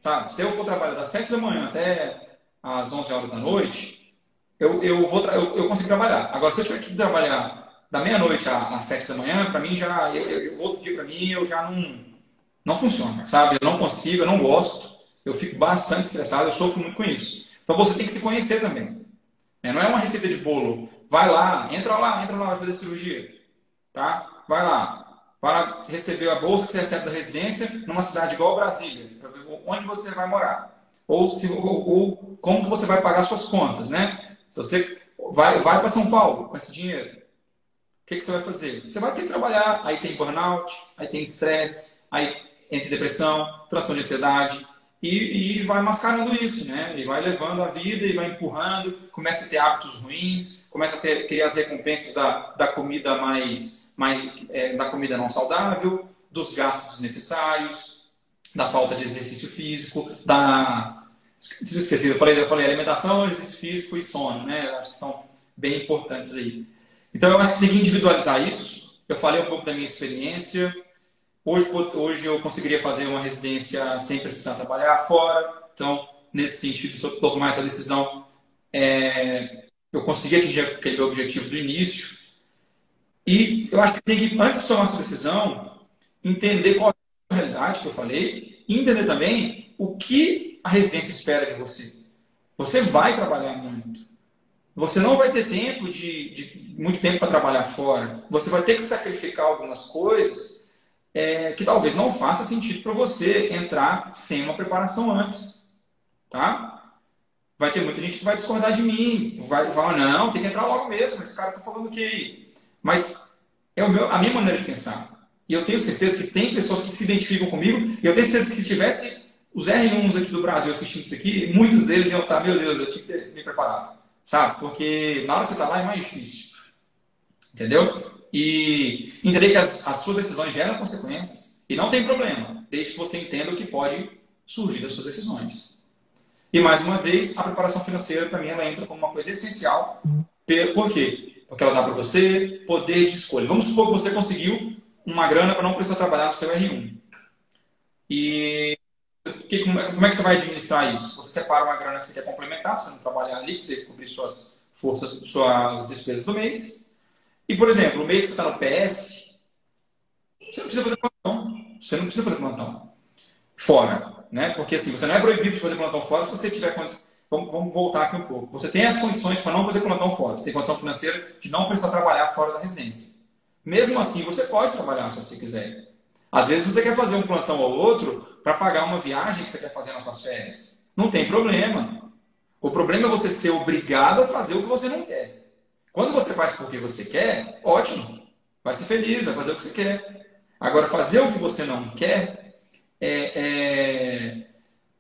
B: Sabe? Se eu for trabalhar das 7 da manhã até às 11 horas da noite, eu, eu, vou eu, eu consigo trabalhar. Agora, se eu tiver que trabalhar da meia-noite às 7 da manhã, para mim já, eu, eu, outro dia para mim, eu já não, não funciona, sabe? Eu não consigo, eu não gosto, eu fico bastante estressado, eu sofro muito com isso. Então você tem que se conhecer também. Né? Não é uma receita de bolo. Vai lá, entra lá, entra lá, vai fazer cirurgia. Tá? Vai lá. Para receber a bolsa que você recebe da residência numa cidade igual Brasília, onde você vai morar. Ou, se, ou, ou como que você vai pagar suas contas, né? Se você vai, vai para São Paulo com esse dinheiro, que, que você vai fazer? Você vai ter que trabalhar, aí tem burnout, aí tem estresse, aí entre depressão, transtorno de ansiedade, e, e, vai mascarando isso, né? E vai levando a vida e vai empurrando, começa a ter hábitos ruins, começa a ter, criar as recompensas da, da comida mais, mais é, da comida não saudável, dos gastos desnecessários, da falta de exercício físico, da esqueci, eu falei, eu falei alimentação, exercício físico e sono, né? Acho que são bem importantes aí. Então eu acho que tem que individualizar isso. Eu falei um pouco da minha experiência. Hoje, hoje eu conseguiria fazer uma residência sem precisar trabalhar fora. Então, nesse sentido, se eu tomar essa decisão, é, eu consegui atingir aquele objetivo do início. E eu acho que tem que, antes de tomar essa decisão, entender qual é a realidade que eu falei e entender também o que a residência espera de você. Você vai trabalhar muito. Você não vai ter tempo de, de muito tempo para trabalhar fora. Você vai ter que sacrificar algumas coisas é, que talvez não faça sentido para você entrar sem uma preparação antes. Tá? Vai ter muita gente que vai discordar de mim, vai falar, não, tem que entrar logo mesmo, esse cara está falando o que Mas é meu, a minha maneira de pensar. E eu tenho certeza que tem pessoas que se identificam comigo, e eu tenho certeza que se tivesse os R1s aqui do Brasil assistindo isso aqui, muitos deles iam estar, meu Deus, eu tinha que ter me preparado. Sabe? Porque na hora que você está lá é mais difícil. Entendeu? e entender que as, as suas decisões geram consequências e não tem problema, desde que você entenda o que pode surgir das suas decisões. E mais uma vez, a preparação financeira para mim ela entra como uma coisa essencial. Por quê? Porque ela dá para você poder de escolha. Vamos supor que você conseguiu uma grana para não precisar trabalhar no seu R1. E que, como, é, como é que você vai administrar isso? Você separa uma grana que você quer complementar, para você não trabalhar ali, para você cobrir suas forças, suas despesas do mês. E, por exemplo, o mês que você está no PS, você não precisa fazer plantão. Você não precisa fazer plantão fora. Né? Porque assim, você não é proibido de fazer plantão fora se você tiver condições. Vamos, vamos voltar aqui um pouco. Você tem as condições para não fazer plantão fora. Você tem condição financeira de não precisar trabalhar fora da residência. Mesmo assim, você pode trabalhar se você quiser. Às vezes você quer fazer um plantão ou outro para pagar uma viagem que você quer fazer nas suas férias. Não tem problema. O problema é você ser obrigado a fazer o que você não quer. Quando você faz porque você quer, ótimo. Vai ser feliz, vai fazer o que você quer. Agora, fazer o que você não quer é, é,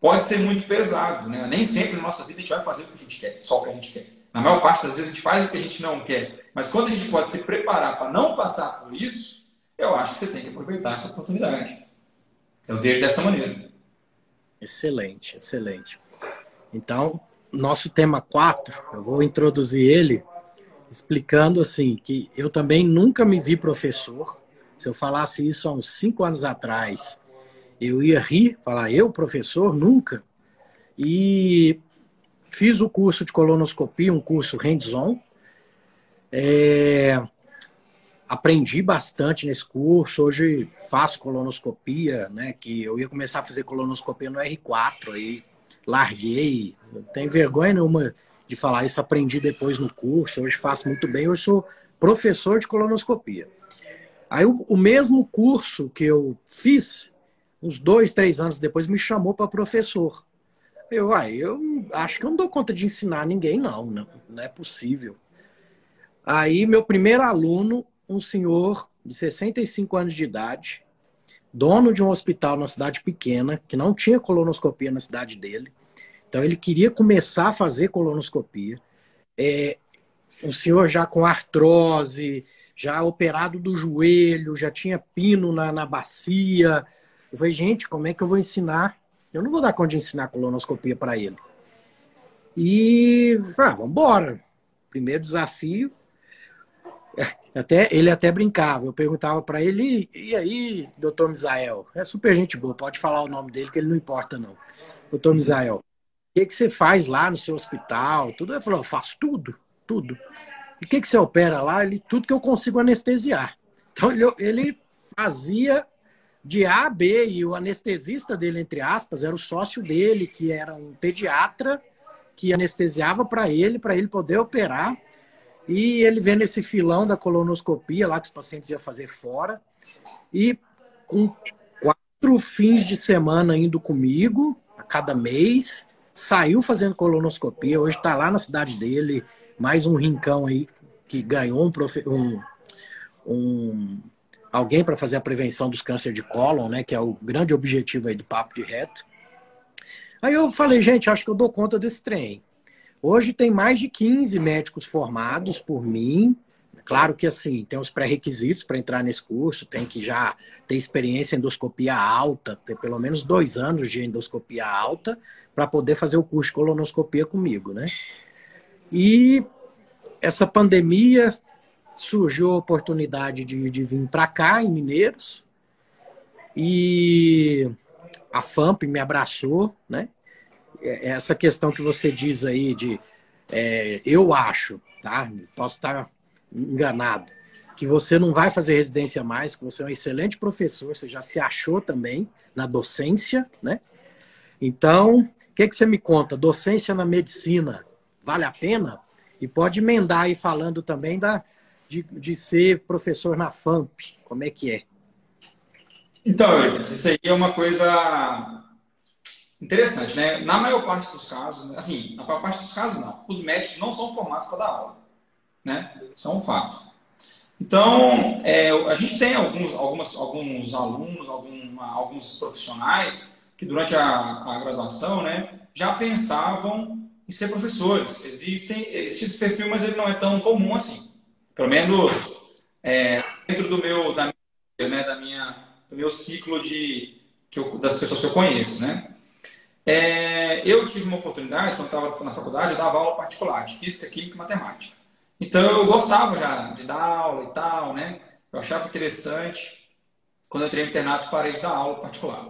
B: pode ser muito pesado. Né? Nem sempre na nossa vida a gente vai fazer o que a gente quer, só o que a gente quer. Na maior parte das vezes a gente faz o que a gente não quer. Mas quando a gente pode se preparar para não passar por isso, eu acho que você tem que aproveitar essa oportunidade. Eu vejo dessa maneira.
A: Excelente, excelente. Então, nosso tema 4, eu vou introduzir ele explicando assim que eu também nunca me vi professor. Se eu falasse isso há uns cinco anos atrás, eu ia rir, falar eu professor nunca. E fiz o curso de colonoscopia, um curso hands-on. É, aprendi bastante nesse curso. Hoje faço colonoscopia, né? Que eu ia começar a fazer colonoscopia no R4, aí larguei. Não tenho vergonha nenhuma de falar isso, aprendi depois no curso, hoje faço muito bem, hoje sou professor de colonoscopia. Aí o, o mesmo curso que eu fiz, uns dois, três anos depois, me chamou para professor. Eu, ai, eu acho que eu não dou conta de ensinar ninguém, não, não, não é possível. Aí meu primeiro aluno, um senhor de 65 anos de idade, dono de um hospital numa cidade pequena, que não tinha colonoscopia na cidade dele, então ele queria começar a fazer colonoscopia. É, um senhor já com artrose, já operado do joelho, já tinha pino na, na bacia. Eu falei, gente, como é que eu vou ensinar? Eu não vou dar conta de ensinar colonoscopia para ele. E ah, vamos embora. Primeiro desafio. Até, ele até brincava. Eu perguntava para ele, e aí, doutor Misael? É super gente boa, pode falar o nome dele, que ele não importa, não. Doutor Misael, o que, que você faz lá no seu hospital? Tudo. Ele falou, eu faço tudo, tudo. E o que, que você opera lá? Ele, tudo que eu consigo anestesiar. Então, ele, ele fazia de A a B, e o anestesista dele, entre aspas, era o sócio dele, que era um pediatra, que anestesiava para ele, para ele poder operar. E ele vendo esse filão da colonoscopia lá que os pacientes iam fazer fora. E com quatro fins de semana indo comigo, a cada mês, saiu fazendo colonoscopia. Hoje está lá na cidade dele, mais um rincão aí que ganhou um, profe... um, um alguém para fazer a prevenção dos cânceres de cólon, né, que é o grande objetivo aí do papo de reto. Aí eu falei, gente, acho que eu dou conta desse trem. Hoje tem mais de 15 médicos formados por mim. Claro que assim, tem os pré-requisitos para entrar nesse curso, tem que já ter experiência em endoscopia alta, ter pelo menos dois anos de endoscopia alta para poder fazer o curso de colonoscopia comigo, né? E essa pandemia surgiu a oportunidade de, de vir para cá, em Mineiros, e a FAMP me abraçou, né? É, essa questão que você diz aí de é, eu acho, tá? Posso estar enganado, que você não vai fazer residência mais, que você é um excelente professor, você já se achou também na docência, né? Então, o que, que você me conta? Docência na medicina vale a pena? E pode emendar aí falando também da, de, de ser professor na FAMP. Como é que é?
B: Então, isso aí é uma coisa interessante, né? Na maior parte dos casos, assim, na maior parte dos casos não. Os médicos não são formados para dar aula, né? São é um fato. Então, é, a gente tem alguns, algumas, alguns alunos, alguma, alguns profissionais que durante a, a graduação, né, já pensavam em ser professores. Existem, existe esse perfil, mas ele não é tão comum assim. Pelo menos é, dentro do meu, da né, da minha, do meu ciclo de, que eu, das pessoas que eu conheço, né? É, eu tive uma oportunidade, quando estava na faculdade, eu dava aula particular de física, química e matemática. Então eu gostava já de dar aula e tal, né? Eu achava interessante. Quando eu entrei no internato, parei de dar aula particular.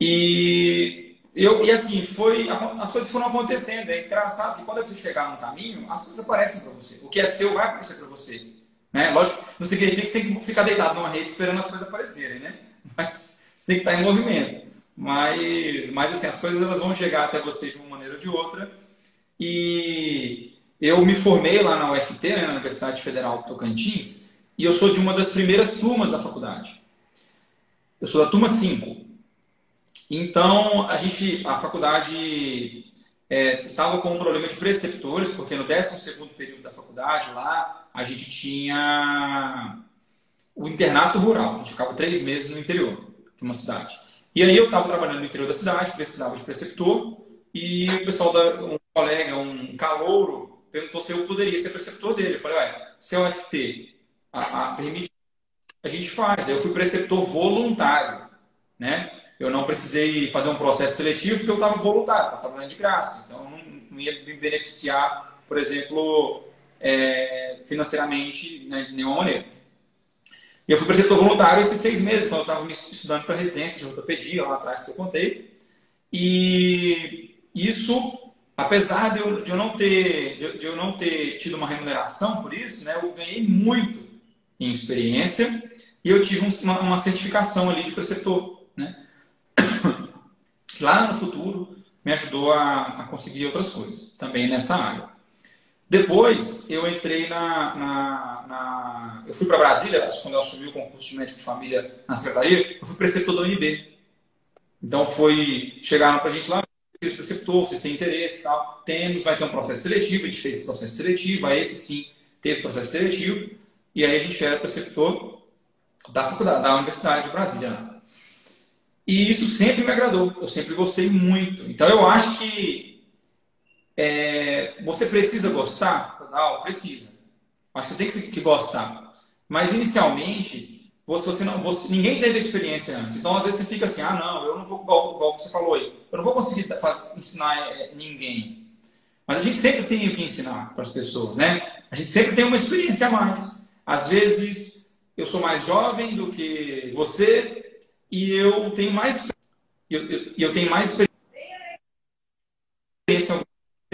B: E eu, e assim, foi, as coisas foram acontecendo. É engraçado que quando você chegar no caminho, as coisas aparecem para você. O que é seu vai aparecer para você. Né? Lógico, não significa que você tem que ficar deitado numa rede esperando as coisas aparecerem, né? Mas você tem que estar em movimento. Mas, mas assim, as coisas elas vão chegar até você de uma maneira ou de outra. E eu me formei lá na UFT, né, na Universidade Federal Tocantins, e eu sou de uma das primeiras turmas da faculdade. Eu sou da turma 5. Então, a gente, a faculdade é, estava com um problema de preceptores, porque no 12 período da faculdade, lá, a gente tinha o internato rural. A gente ficava três meses no interior de uma cidade. E aí eu estava trabalhando no interior da cidade, precisava de preceptor, e o pessoal, da, um colega, um calouro, perguntou se eu poderia ser preceptor dele. Eu falei, ué, se é o FT a, a, permite, a gente faz. Eu fui preceptor voluntário, né? eu não precisei fazer um processo seletivo porque eu estava voluntário, estava trabalhando de graça. Então, não, não ia me beneficiar, por exemplo, é, financeiramente né, de nenhuma maneira. E eu fui preceptor voluntário esses seis meses, quando eu estava estudando para residência de ortopedia, lá atrás que eu contei. E isso, apesar de eu, de eu, não, ter, de, de eu não ter tido uma remuneração por isso, né, eu ganhei muito em experiência e eu tive uma, uma certificação ali de preceptor. Né? lá no futuro me ajudou a, a, conseguir outras coisas também nessa área. Depois eu entrei na. na, na eu fui para Brasília, quando eu assumi o concurso de médico de família na secretaria, eu fui preceptor da UNB. Então foi. Chegaram para a gente lá, vocês preceptor, vocês têm interesse e tal. Temos, vai ter um processo seletivo, a gente fez esse processo seletivo, aí esse sim teve processo seletivo, e aí a gente era preceptor da faculdade, da Universidade de Brasília. E isso sempre me agradou, eu sempre gostei muito. Então eu acho que é, você precisa gostar aula? Precisa. Mas você tem que, que gostar. Mas inicialmente, você, você não, você, ninguém teve experiência antes. Então, às vezes, você fica assim, ah, não, eu não vou, igual, igual você falou aí, eu não vou conseguir ensinar é, ninguém. Mas a gente sempre tem o que ensinar para as pessoas, né? A gente sempre tem uma experiência a mais. Às vezes, eu sou mais jovem do que você e eu tenho mais eu, eu, eu tenho mais experiência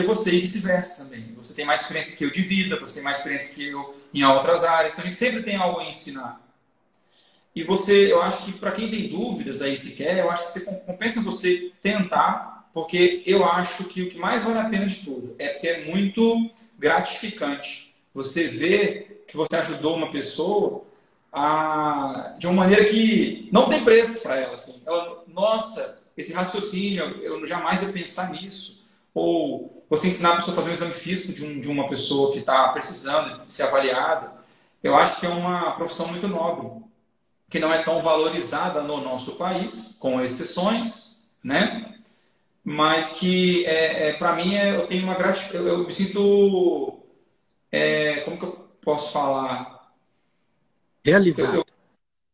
B: você e vice-versa também. Você tem mais experiência que eu de vida, você tem mais experiência que eu em outras áreas. Então, a gente sempre tem algo a ensinar. E você, eu acho que para quem tem dúvidas aí sequer, eu acho que você compensa você tentar, porque eu acho que o que mais vale a pena de tudo é porque é muito gratificante você ver que você ajudou uma pessoa a, de uma maneira que não tem preço para ela. Assim. Ela, nossa, esse raciocínio, eu jamais ia pensar nisso. Ou você ensinar a pessoa a fazer um exame físico de, um, de uma pessoa que está precisando de ser avaliada. Eu acho que é uma profissão muito nobre, que não é tão valorizada no nosso país, com exceções, né? Mas que, é, é para mim, é, eu tenho uma gratidão, eu, eu me sinto, é, como que eu posso falar?
A: Realizado. Eu, eu,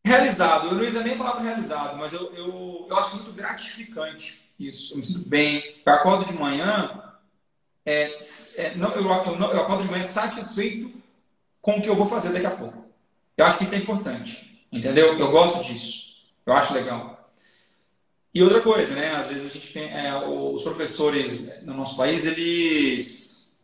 B: realizado. Eu não ia nem a palavra realizado, mas eu, eu, eu acho muito gratificante isso. Eu me sinto bem. Eu acordo de manhã, é, é, não, eu, eu, não, eu acordo de manhã satisfeito com o que eu vou fazer daqui a pouco. Eu acho que isso é importante. Entendeu? Eu gosto disso. Eu acho legal. E outra coisa, né? Às vezes a gente tem. É, os professores no nosso país, eles.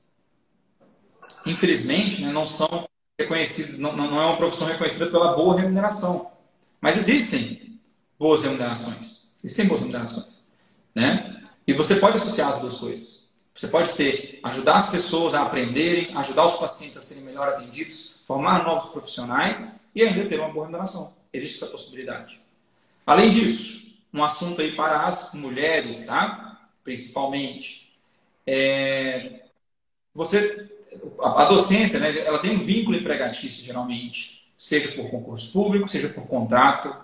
B: Infelizmente, né, não são reconhecidos, não, não é uma profissão reconhecida pela boa remuneração. Mas existem boas remunerações. Existem boas remunerações. Né? E você pode associar as duas coisas. Você pode ter, ajudar as pessoas a aprenderem, ajudar os pacientes a serem melhor atendidos, formar novos profissionais e ainda ter uma boa remuneração. Existe essa possibilidade. Além disso, um assunto aí para as mulheres, tá? Principalmente. É... Você a, docência, né, ela tem um vínculo empregatício, geralmente, seja por concurso público, seja por contrato.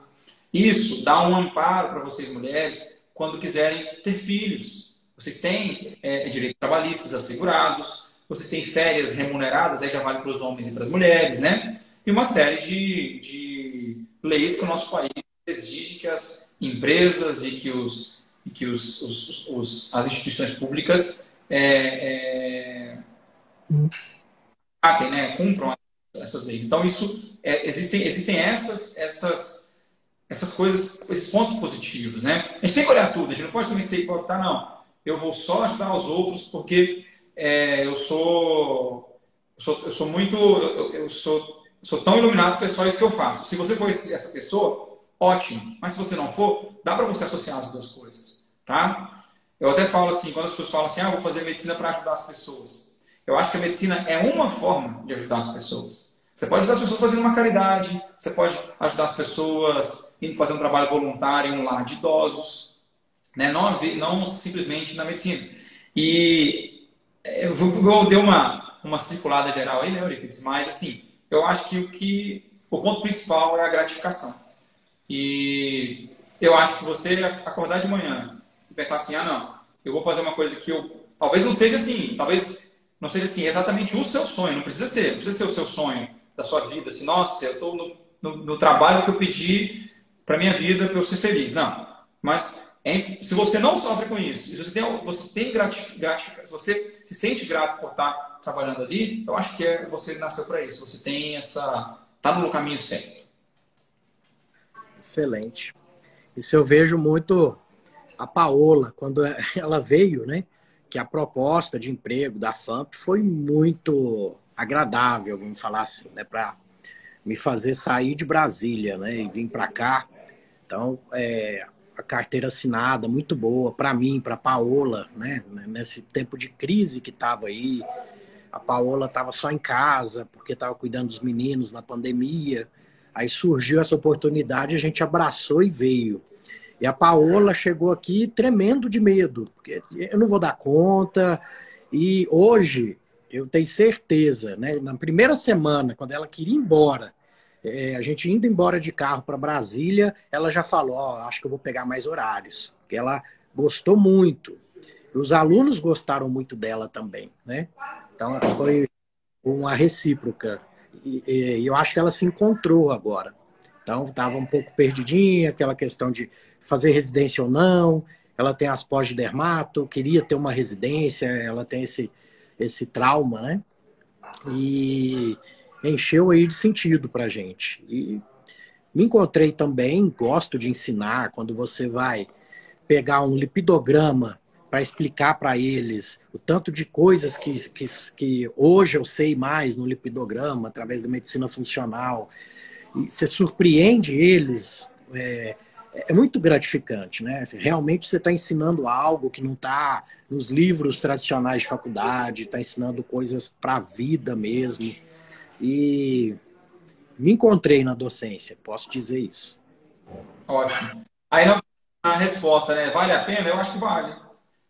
B: Isso dá um amparo para vocês, mulheres, quando quiserem ter filhos. Vocês têm é, direitos trabalhistas assegurados, vocês têm férias remuneradas, aí já vale para os homens e para as mulheres, né? E uma série de, de leis que o nosso país exige que as empresas e que, os, e que os, os, os as instituições públicas é, é, acatem, né, cumpram essas leis. Então, isso, é, existem, existem essas, essas, essas coisas, esses pontos positivos, né? A gente tem que olhar tudo, a gente não pode também ser hipócrita, não. Eu vou só ajudar os outros porque é, eu sou, eu sou, eu sou muito, eu, eu sou, sou tão iluminado que é só isso que eu faço. Se você for essa pessoa, ótimo. Mas se você não for, dá para você associar as duas coisas, tá? Eu até falo assim, quando as pessoas falam assim, ah, vou fazer medicina para ajudar as pessoas. Eu acho que a medicina é uma forma de ajudar as pessoas. Você pode ajudar as pessoas fazendo uma caridade, você pode ajudar as pessoas indo fazer um trabalho voluntário em um lar de idosos, né? não, não simplesmente na medicina. E eu vou dar uma, uma circulada geral aí, né, Euripides? Mas, assim, eu acho que o, que o ponto principal é a gratificação. E eu acho que você acordar de manhã e pensar assim, ah, não, eu vou fazer uma coisa que eu... Talvez não seja assim, talvez não seja assim, exatamente o seu sonho, não precisa ser, não precisa ser o seu sonho da sua vida, assim, nossa, eu estou no, no, no, trabalho que eu pedi para minha vida para eu ser feliz. Não. Mas é, se você não sofre com isso, se você tem, você tem você se sente grato por estar trabalhando ali, eu acho que é, você nasceu para isso. Você tem essa. está no caminho certo.
A: Excelente. Isso eu vejo muito a Paola, quando ela veio, né? que a proposta de emprego da FAMP foi muito agradável, vamos falar assim, né, para me fazer sair de Brasília, né, e vir para cá. Então, é, a carteira assinada muito boa para mim, para Paola, né, nesse tempo de crise que estava aí. A Paola estava só em casa porque estava cuidando dos meninos na pandemia. Aí surgiu essa oportunidade, a gente abraçou e veio. E a Paola chegou aqui tremendo de medo, porque eu não vou dar conta. E hoje eu tenho certeza, né? Na primeira semana, quando ela queria ir embora, é, a gente indo embora de carro para Brasília, ela já falou: oh, acho que eu vou pegar mais horários. Porque ela gostou muito. Os alunos gostaram muito dela também, né? Então foi uma recíproca. E, e eu acho que ela se encontrou agora. Então, estava um pouco perdidinha, aquela questão de fazer residência ou não. Ela tem as pós de dermato, queria ter uma residência, ela tem esse, esse trauma, né? E encheu aí de sentido para gente. E me encontrei também, gosto de ensinar, quando você vai pegar um lipidograma para explicar para eles o tanto de coisas que, que, que hoje eu sei mais no lipidograma, através da medicina funcional. E você surpreende eles, é, é muito gratificante, né? Realmente você está ensinando algo que não está nos livros tradicionais de faculdade, está ensinando coisas para a vida mesmo. E me encontrei na docência, posso dizer isso.
B: Ótimo. Aí na resposta, né? Vale a pena? Eu acho que vale.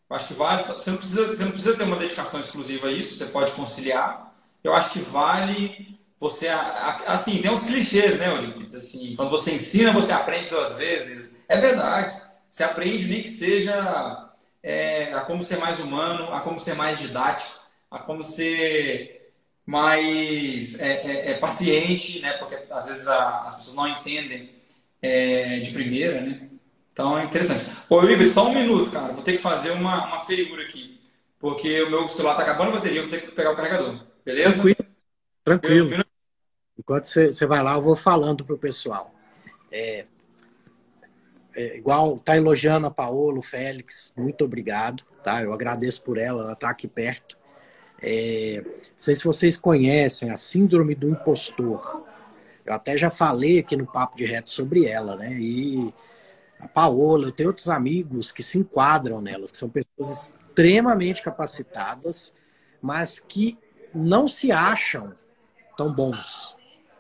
B: Eu acho que vale. Você não, precisa, você não precisa ter uma dedicação exclusiva a isso, você pode conciliar. Eu acho que vale você. Assim, tem uns clichês, né, Olímpides? Assim, quando você ensina, você aprende duas vezes. É verdade. Você aprende nem que seja é, a como ser mais humano, a como ser mais didático, a como ser mais é, é, é paciente, né? Porque às vezes a, as pessoas não entendem é, de primeira, né? Então é interessante. Ô, Iber, só um minuto, cara. Vou ter que fazer uma, uma figura aqui. Porque o meu celular tá acabando a bateria, vou ter que pegar o carregador. Beleza?
A: Tranquilo. Tranquilo. Eu, Enquanto você vai lá, eu vou falando pro pessoal. É, é, igual tá elogiando a Paola, o Félix, muito obrigado, tá? Eu agradeço por ela, ela tá aqui perto. É, não sei se vocês conhecem a síndrome do impostor. Eu até já falei aqui no Papo de Reto sobre ela, né? E a Paola, eu tenho outros amigos que se enquadram nelas, que são pessoas extremamente capacitadas, mas que não se acham tão bons,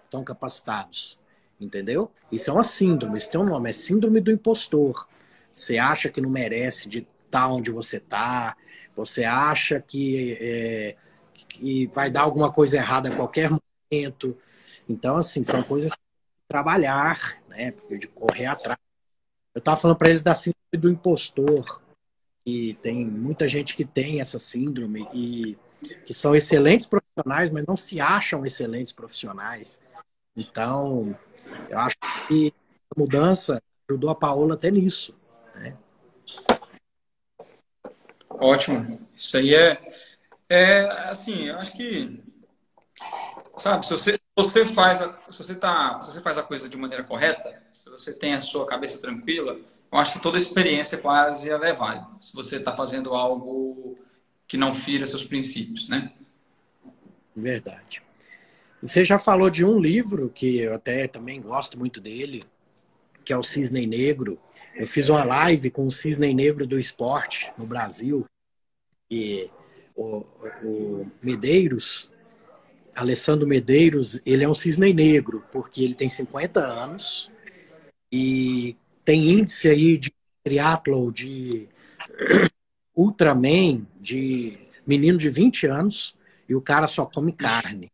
A: tão capacitados. Entendeu? Isso é uma síndrome, isso tem um nome, é síndrome do impostor. Você acha que não merece de estar onde você está, você acha que, é, que vai dar alguma coisa errada a qualquer momento. Então, assim, são coisas que trabalhar, né? De correr atrás eu estava falando para eles da síndrome do impostor, e tem muita gente que tem essa síndrome e que são excelentes profissionais, mas não se acham excelentes profissionais. Então, eu acho que a mudança ajudou a Paola até nisso. Né?
B: Ótimo. Isso aí é, é assim, eu acho que sabe, se você você faz a, se você tá, se você faz a coisa de maneira correta, se você tem a sua cabeça tranquila, eu acho que toda experiência quase ela é válida. Se você está fazendo algo que não fira seus princípios, né?
A: Verdade. Você já falou de um livro que eu até também gosto muito dele, que é o Cisne Negro. Eu fiz uma live com o Cisne Negro do esporte no Brasil e o, o Medeiros Alessandro Medeiros, ele é um cisne negro, porque ele tem 50 anos e tem índice aí de triatlo, de Ultraman, de menino de 20 anos, e o cara só come carne.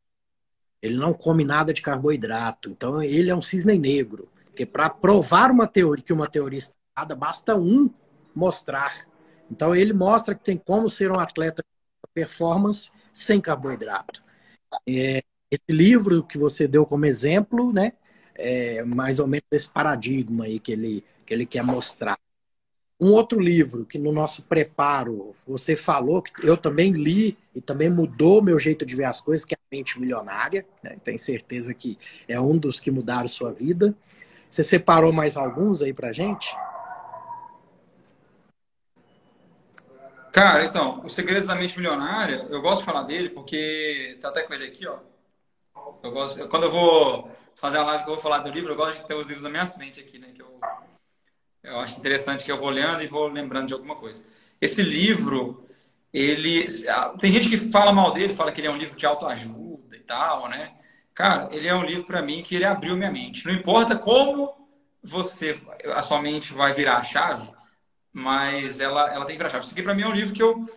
A: Ele não come nada de carboidrato. Então ele é um cisne negro. Porque para provar uma teoria que uma teoria está errada, basta um mostrar. Então ele mostra que tem como ser um atleta de performance sem carboidrato. É, esse livro que você deu como exemplo, né, é mais ou menos esse paradigma aí que ele, que ele quer mostrar. Um outro livro que no nosso preparo você falou, que eu também li e também mudou meu jeito de ver as coisas, que é a Mente Milionária. Né? Tenho certeza que é um dos que mudaram sua vida. Você separou mais alguns aí pra gente?
B: Cara, então, Os Segredos da Mente Milionária, eu gosto de falar dele porque tá até com ele aqui, ó. Eu gosto, quando eu vou fazer a live que eu vou falar do livro, eu gosto de ter os livros na minha frente aqui, né? Que eu, eu acho interessante que eu vou olhando e vou lembrando de alguma coisa. Esse livro, ele. Tem gente que fala mal dele, fala que ele é um livro de autoajuda e tal, né? Cara, ele é um livro para mim que ele abriu minha mente. Não importa como você, a sua mente vai virar a chave, mas ela, ela tem que virar chave. Isso aqui para mim é um livro que eu,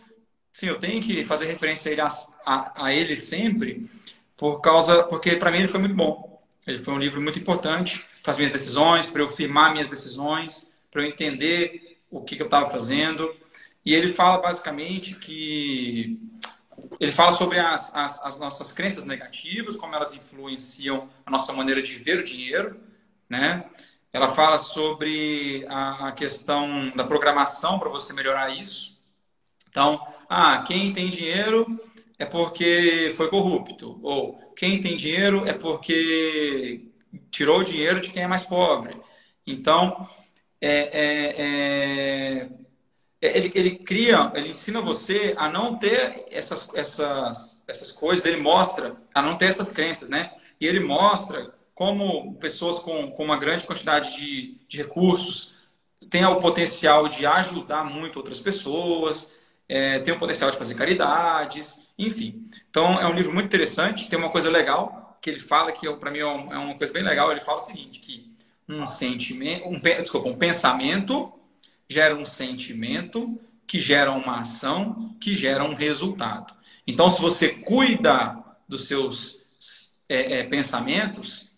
B: sim, eu tenho que fazer referência a ele, a, a, a ele sempre, por causa, porque para mim ele foi muito bom. Ele foi um livro muito importante para as minhas decisões, para eu firmar minhas decisões, para eu entender o que, que eu estava fazendo. E ele fala basicamente que ele fala sobre as, as, as, nossas crenças negativas, como elas influenciam a nossa maneira de ver o dinheiro, né? Ela fala sobre a, a questão da programação para você melhorar isso. Então, ah, quem tem dinheiro é porque foi corrupto, ou quem tem dinheiro é porque tirou o dinheiro de quem é mais pobre. Então, é, é, é ele, ele cria, ele ensina você a não ter essas, essas, essas coisas, ele mostra a não ter essas crenças, né? E ele mostra como pessoas com, com uma grande quantidade de, de recursos têm o potencial de ajudar muito outras pessoas, é, tem o potencial de fazer caridades, enfim. Então, é um livro muito interessante. Tem uma coisa legal que ele fala, que para mim é, é uma coisa bem legal. Ele fala o seguinte, que um sentimento, um, desculpa, um pensamento gera um sentimento, que gera uma ação, que gera um resultado. Então, se você cuida dos seus é, é, pensamentos,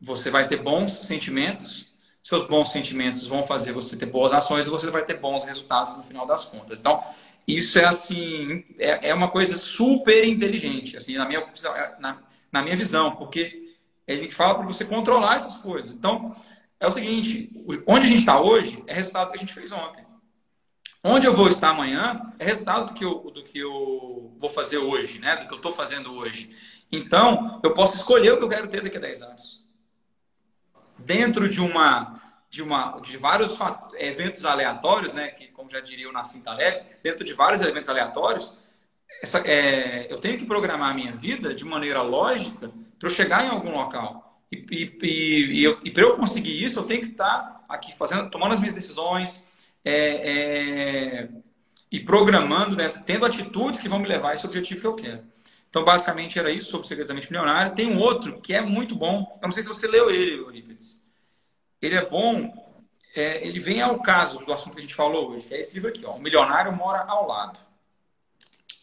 B: você vai ter bons sentimentos. Seus bons sentimentos vão fazer você ter boas ações e você vai ter bons resultados no final das contas. Então, isso é assim, é, é uma coisa super inteligente, assim, na minha, na, na minha visão, porque ele fala para você controlar essas coisas. Então, é o seguinte: onde a gente está hoje é resultado que a gente fez ontem. Onde eu vou estar amanhã é resultado do que eu, do que eu vou fazer hoje, né? do que eu estou fazendo hoje. Então, eu posso escolher o que eu quero ter daqui a 10 anos. Dentro de uma de, uma, de vários eventos aleatórios, né, que, como já diria o Nassim Taleb, dentro de vários eventos aleatórios, essa, é, eu tenho que programar a minha vida de maneira lógica para eu chegar em algum local. E, e, e, e para eu conseguir isso, eu tenho que estar aqui fazendo, tomando as minhas decisões é, é, e programando, né, tendo atitudes que vão me levar a esse objetivo que eu quero. Então, basicamente, era isso sobre o Segredos Milionária. Tem um outro que é muito bom. Eu não sei se você leu ele, Eurípides. Ele é bom. É, ele vem ao caso do assunto que a gente falou hoje, que é esse livro aqui, ó, O Milionário Mora ao Lado.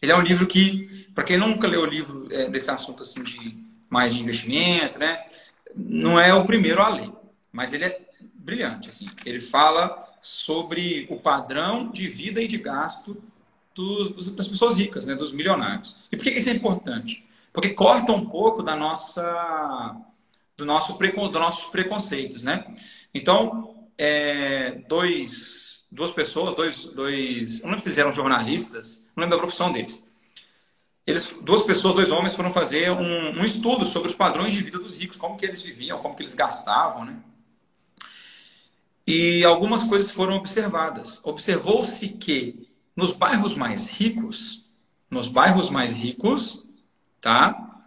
B: Ele é um livro que, para quem nunca leu o livro é, desse assunto assim de mais de investimento, né? Não é o primeiro a ler, mas ele é brilhante. Assim. Ele fala sobre o padrão de vida e de gasto dos, das pessoas ricas, né, dos milionários. E por que isso é importante? Porque corta um pouco da nossa, do nosso dos nossos preconceitos. Né? Então, é, dois, duas pessoas, dois, dois, não lembro se eles eram jornalistas, não lembro da profissão deles eles, duas pessoas, dois homens foram fazer um, um, estudo sobre os padrões de vida dos ricos, como que eles viviam, como que eles gastavam, né? E algumas coisas foram observadas. Observou-se que nos bairros mais ricos, nos bairros mais ricos, tá?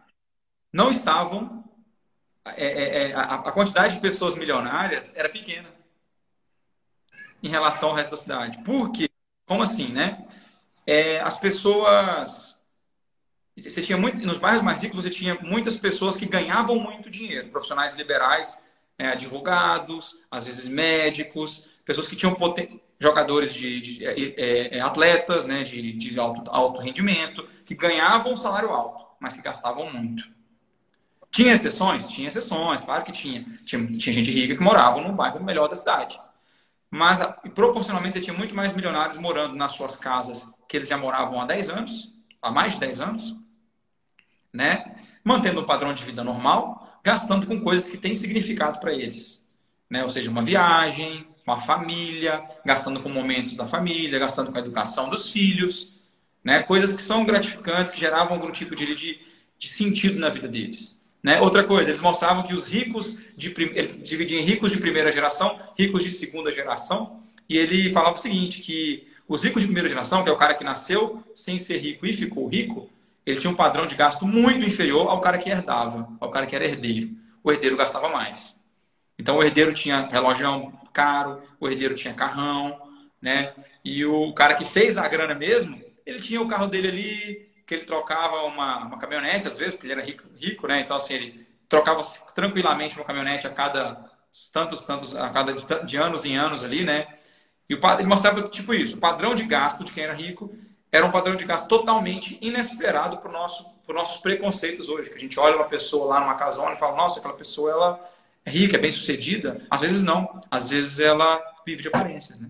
B: Não estavam é, é, é a, a quantidade de pessoas milionárias era pequena em relação ao resto da cidade. Por quê? Como assim, né? É, as pessoas você tinha muito, nos bairros mais ricos você tinha muitas pessoas que ganhavam muito dinheiro, profissionais liberais, né, advogados, às vezes médicos, pessoas que tinham poten... jogadores de, de é, é, é, atletas, né, de, de alto, alto rendimento, que ganhavam um salário alto, mas que gastavam muito. Tinha exceções? Tinha exceções, claro que tinha. Tinha, tinha gente rica que morava no bairro melhor da cidade. Mas, proporcionalmente, você tinha muito mais milionários morando nas suas casas que eles já moravam há 10 anos, há mais de 10 anos, né? Mantendo um padrão de vida normal, gastando com coisas que têm significado para eles, né? Ou seja, uma viagem, uma família, gastando com momentos da família, gastando com a educação dos filhos, né? Coisas que são gratificantes, que geravam algum tipo de, de, de sentido na vida deles. Né? Outra coisa, eles mostravam que os ricos, de, dividia em ricos de primeira geração, ricos de segunda geração, e ele falava o seguinte, que os ricos de primeira geração, que é o cara que nasceu sem ser rico e ficou rico, ele tinha um padrão de gasto muito inferior ao cara que herdava, ao cara que era herdeiro. O herdeiro gastava mais. Então o herdeiro tinha relógio caro, o herdeiro tinha carrão, né? E o cara que fez a grana mesmo, ele tinha o carro dele ali, que ele trocava uma, uma caminhonete, às vezes, porque ele era rico, rico, né? Então, assim, ele trocava tranquilamente uma caminhonete a cada tantos, tantos, a cada de, de anos em anos ali, né? E o padre mostrava tipo isso, o padrão de gasto de quem era rico era um padrão de gasto totalmente inesperado para nosso, os nossos preconceitos hoje. Que a gente olha uma pessoa lá numa casona e fala, nossa, aquela pessoa ela é rica, é bem sucedida. Às vezes não. Às vezes ela vive de aparências. Né?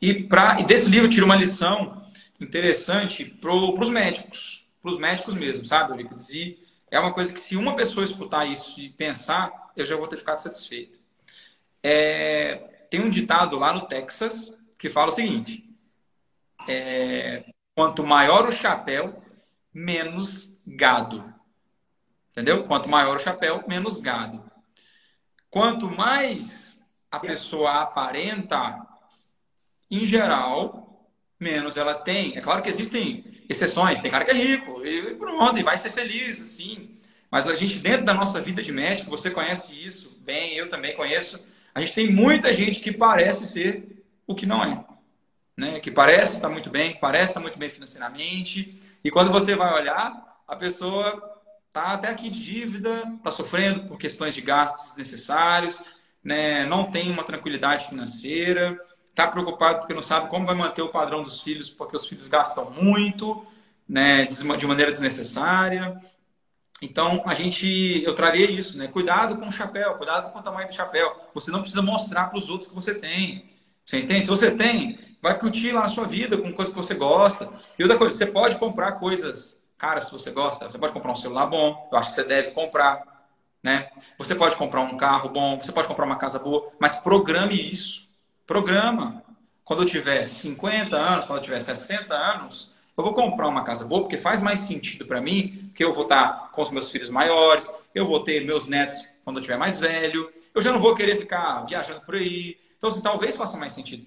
B: E, pra, e desse livro tira uma lição interessante para os médicos, para os médicos mesmo, sabe, Eurípides? E é uma coisa que se uma pessoa escutar isso e pensar, eu já vou ter ficado satisfeito. É, tem um ditado lá no Texas que fala o seguinte: é, quanto maior o chapéu, menos gado. Entendeu? Quanto maior o chapéu, menos gado. Quanto mais a pessoa aparenta, em geral, menos ela tem. É claro que existem exceções. Tem cara que é rico e pronto, e vai ser feliz, assim. Mas a gente, dentro da nossa vida de médico, você conhece isso bem, eu também conheço. A gente tem muita gente que parece ser o que não é. Né? Que parece estar muito bem, que parece estar muito bem financeiramente. E quando você vai olhar, a pessoa está até aqui de dívida, está sofrendo por questões de gastos necessários, né? não tem uma tranquilidade financeira, está preocupado porque não sabe como vai manter o padrão dos filhos, porque os filhos gastam muito, né? de maneira desnecessária. Então, a gente, eu traria isso, né? Cuidado com o chapéu, cuidado com o tamanho do chapéu. Você não precisa mostrar para os outros que você tem. Você entende? Se você tem, vai curtir lá a sua vida com coisas que você gosta. E outra coisa, você pode comprar coisas Cara, se você gosta, você pode comprar um celular bom, eu acho que você deve comprar, né? Você pode comprar um carro bom, você pode comprar uma casa boa, mas programe isso. Programa. Quando eu tiver 50 anos, quando eu tiver 60 anos, eu vou comprar uma casa boa porque faz mais sentido para mim, porque eu vou estar com os meus filhos maiores, eu vou ter meus netos quando eu tiver mais velho, eu já não vou querer ficar viajando por aí. Então, assim, talvez faça mais sentido.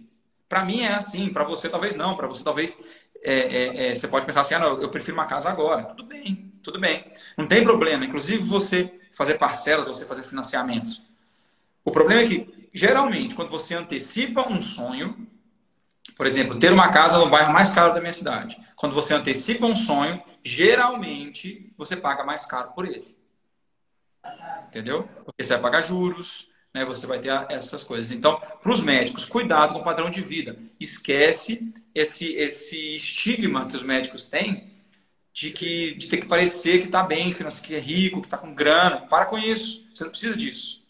B: Para mim é assim, para você talvez não, para você talvez é, é, é, você pode pensar assim, ah, não, eu prefiro uma casa agora. Tudo bem, tudo bem. Não tem problema. Inclusive você fazer parcelas, você fazer financiamentos. O problema é que, geralmente, quando você antecipa um sonho, por exemplo, ter uma casa no bairro mais caro da minha cidade. Quando você antecipa um sonho, geralmente você paga mais caro por ele. Entendeu? Porque você vai pagar juros, né, você vai ter essas coisas. Então, para os médicos, cuidado com o padrão de vida. Esquece esse, esse estigma que os médicos têm de, que, de ter que parecer que está bem, que é rico, que está com grana. Para com isso. Você não precisa disso.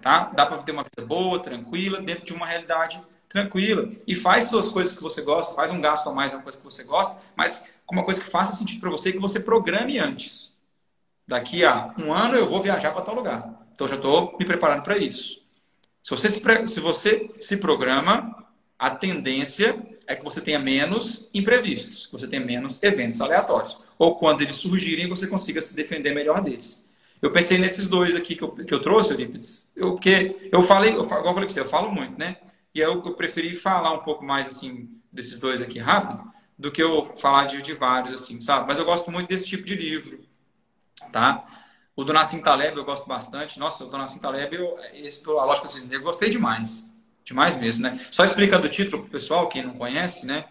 B: Tá? Dá para ter uma vida boa, tranquila, dentro de uma realidade tranquila. E faz suas coisas que você gosta, faz um gasto a mais, uma coisa que você gosta, mas com uma coisa que faça sentido para você que você programe antes. Daqui a um ano eu vou viajar para tal lugar. Então já estou me preparando para isso. Se você se, se você se programa, a tendência é que você tenha menos imprevistos, que você tenha menos eventos aleatórios. Ou quando eles surgirem, você consiga se defender melhor deles. Eu pensei nesses dois aqui que eu, que eu trouxe, Eurípides, eu, porque eu falei, eu, igual eu falei com você, eu falo muito, né? E eu, eu preferi falar um pouco mais, assim, desses dois aqui rápido, do que eu falar de, de vários, assim, sabe? Mas eu gosto muito desse tipo de livro, tá? O do Nassim Taleb eu gosto bastante. Nossa, o do Nassim Taleb, eu, esse A Lógica do Cisne eu gostei demais. Demais mesmo, né? Só explicando o título para o pessoal, quem não conhece, né?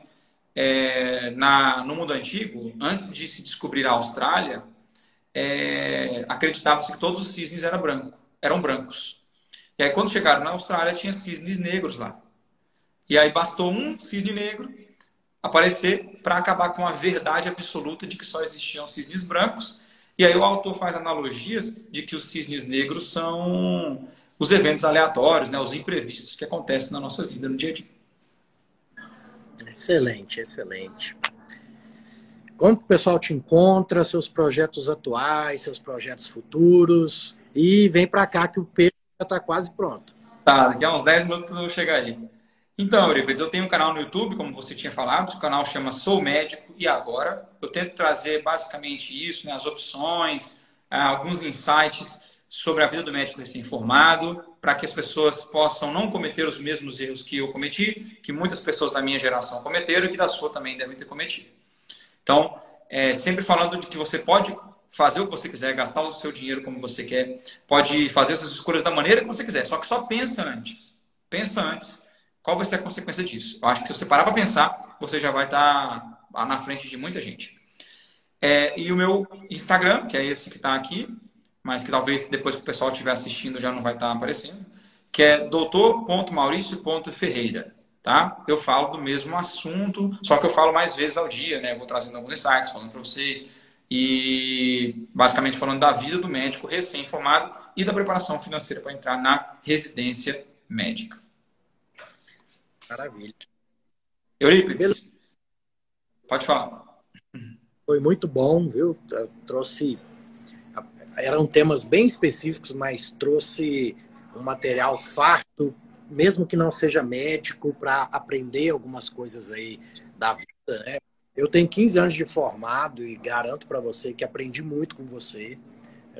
B: É, na, no mundo antigo, antes de se descobrir a Austrália, é, acreditava-se que todos os cisnes eram, branco, eram brancos. E aí, quando chegaram na Austrália, tinha cisnes negros lá. E aí, bastou um cisne negro aparecer para acabar com a verdade absoluta de que só existiam cisnes brancos e aí o autor faz analogias de que os cisnes negros são os eventos aleatórios, né, os imprevistos que acontecem na nossa vida no dia a dia.
A: Excelente, excelente. Como o pessoal te encontra, seus projetos atuais, seus projetos futuros e vem para cá que o peixe já está quase pronto.
B: Tá, daqui a uns 10 minutos eu vou chegar aí. Então, Euripides, eu tenho um canal no YouTube, como você tinha falado, o canal chama Sou Médico e Agora. Eu tento trazer basicamente isso, né, as opções, ah, alguns insights sobre a vida do médico recém-formado, para que as pessoas possam não cometer os mesmos erros que eu cometi, que muitas pessoas da minha geração cometeram e que da sua também devem ter cometido. Então, é, sempre falando de que você pode fazer o que você quiser, gastar o seu dinheiro como você quer, pode fazer essas escolhas da maneira que você quiser, só que só pensa antes. Pensa antes qual vai ser a consequência disso? Eu acho que se você parar para pensar, você já vai estar tá na frente de muita gente. É, e o meu Instagram, que é esse que está aqui, mas que talvez depois que o pessoal estiver assistindo já não vai estar tá aparecendo, que é doutor.mauricio.ferreira. Tá? Eu falo do mesmo assunto, só que eu falo mais vezes ao dia, né? Vou trazendo alguns insights, falando para vocês, e basicamente falando da vida do médico recém-formado e da preparação financeira para entrar na residência médica.
A: Maravilha.
B: Eurípides. Pode falar.
A: Foi muito bom, viu? Trouxe. Eram temas bem específicos, mas trouxe um material farto, mesmo que não seja médico, para aprender algumas coisas aí da vida, né? Eu tenho 15 anos de formado e garanto para você que aprendi muito com você,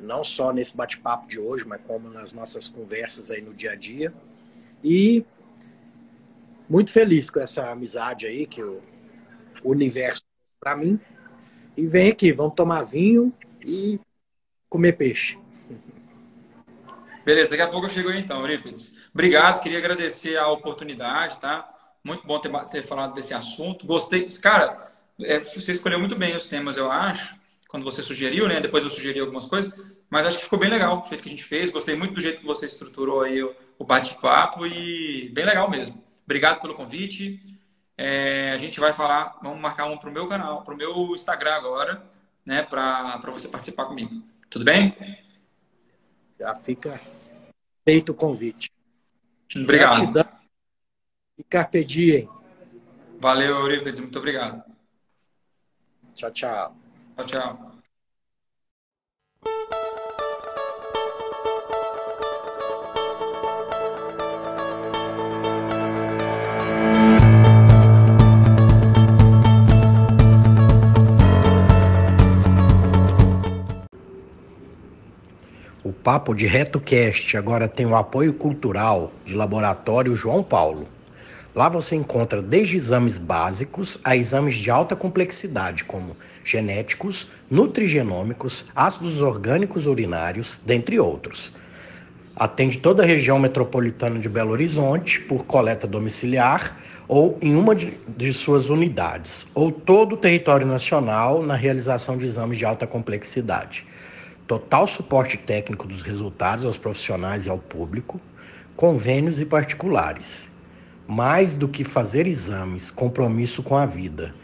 A: não só nesse bate-papo de hoje, mas como nas nossas conversas aí no dia a dia. E muito feliz com essa amizade aí que o universo para mim. E vem aqui, vamos tomar vinho e comer peixe.
B: Beleza, daqui a pouco eu chego aí então, Eurípides. Obrigado, queria agradecer a oportunidade, tá? Muito bom ter, ter falado desse assunto. Gostei. Cara, é, você escolheu muito bem os temas, eu acho, quando você sugeriu, né? Depois eu sugeri algumas coisas, mas acho que ficou bem legal o jeito que a gente fez. Gostei muito do jeito que você estruturou aí o, o bate-papo e bem legal mesmo. Obrigado pelo convite. É, a gente vai falar, vamos marcar um pro meu canal, pro meu Instagram agora, né? Para você participar comigo. Tudo bem?
A: Já fica feito o convite.
B: Obrigado. Gratidão
A: e carpe diem.
B: Valeu, Eurípides. Muito obrigado.
A: Tchau, tchau.
B: Tchau, tchau.
A: Papo de RetoCast agora tem o apoio cultural de Laboratório João Paulo. Lá você encontra desde exames básicos a exames de alta complexidade, como genéticos, nutrigenômicos, ácidos orgânicos urinários, dentre outros. Atende toda a região metropolitana de Belo Horizonte por coleta domiciliar ou em uma de, de suas unidades, ou todo o território nacional na realização de exames de alta complexidade. Total suporte técnico dos resultados aos profissionais e ao público, convênios e particulares mais do que fazer exames, compromisso com a vida.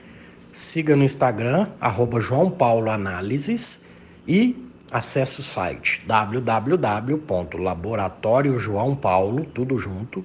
A: Siga no Instagram, arroba João Paulo Análises e acesse o site www.laboratoriojoaopaulo, tudo junto.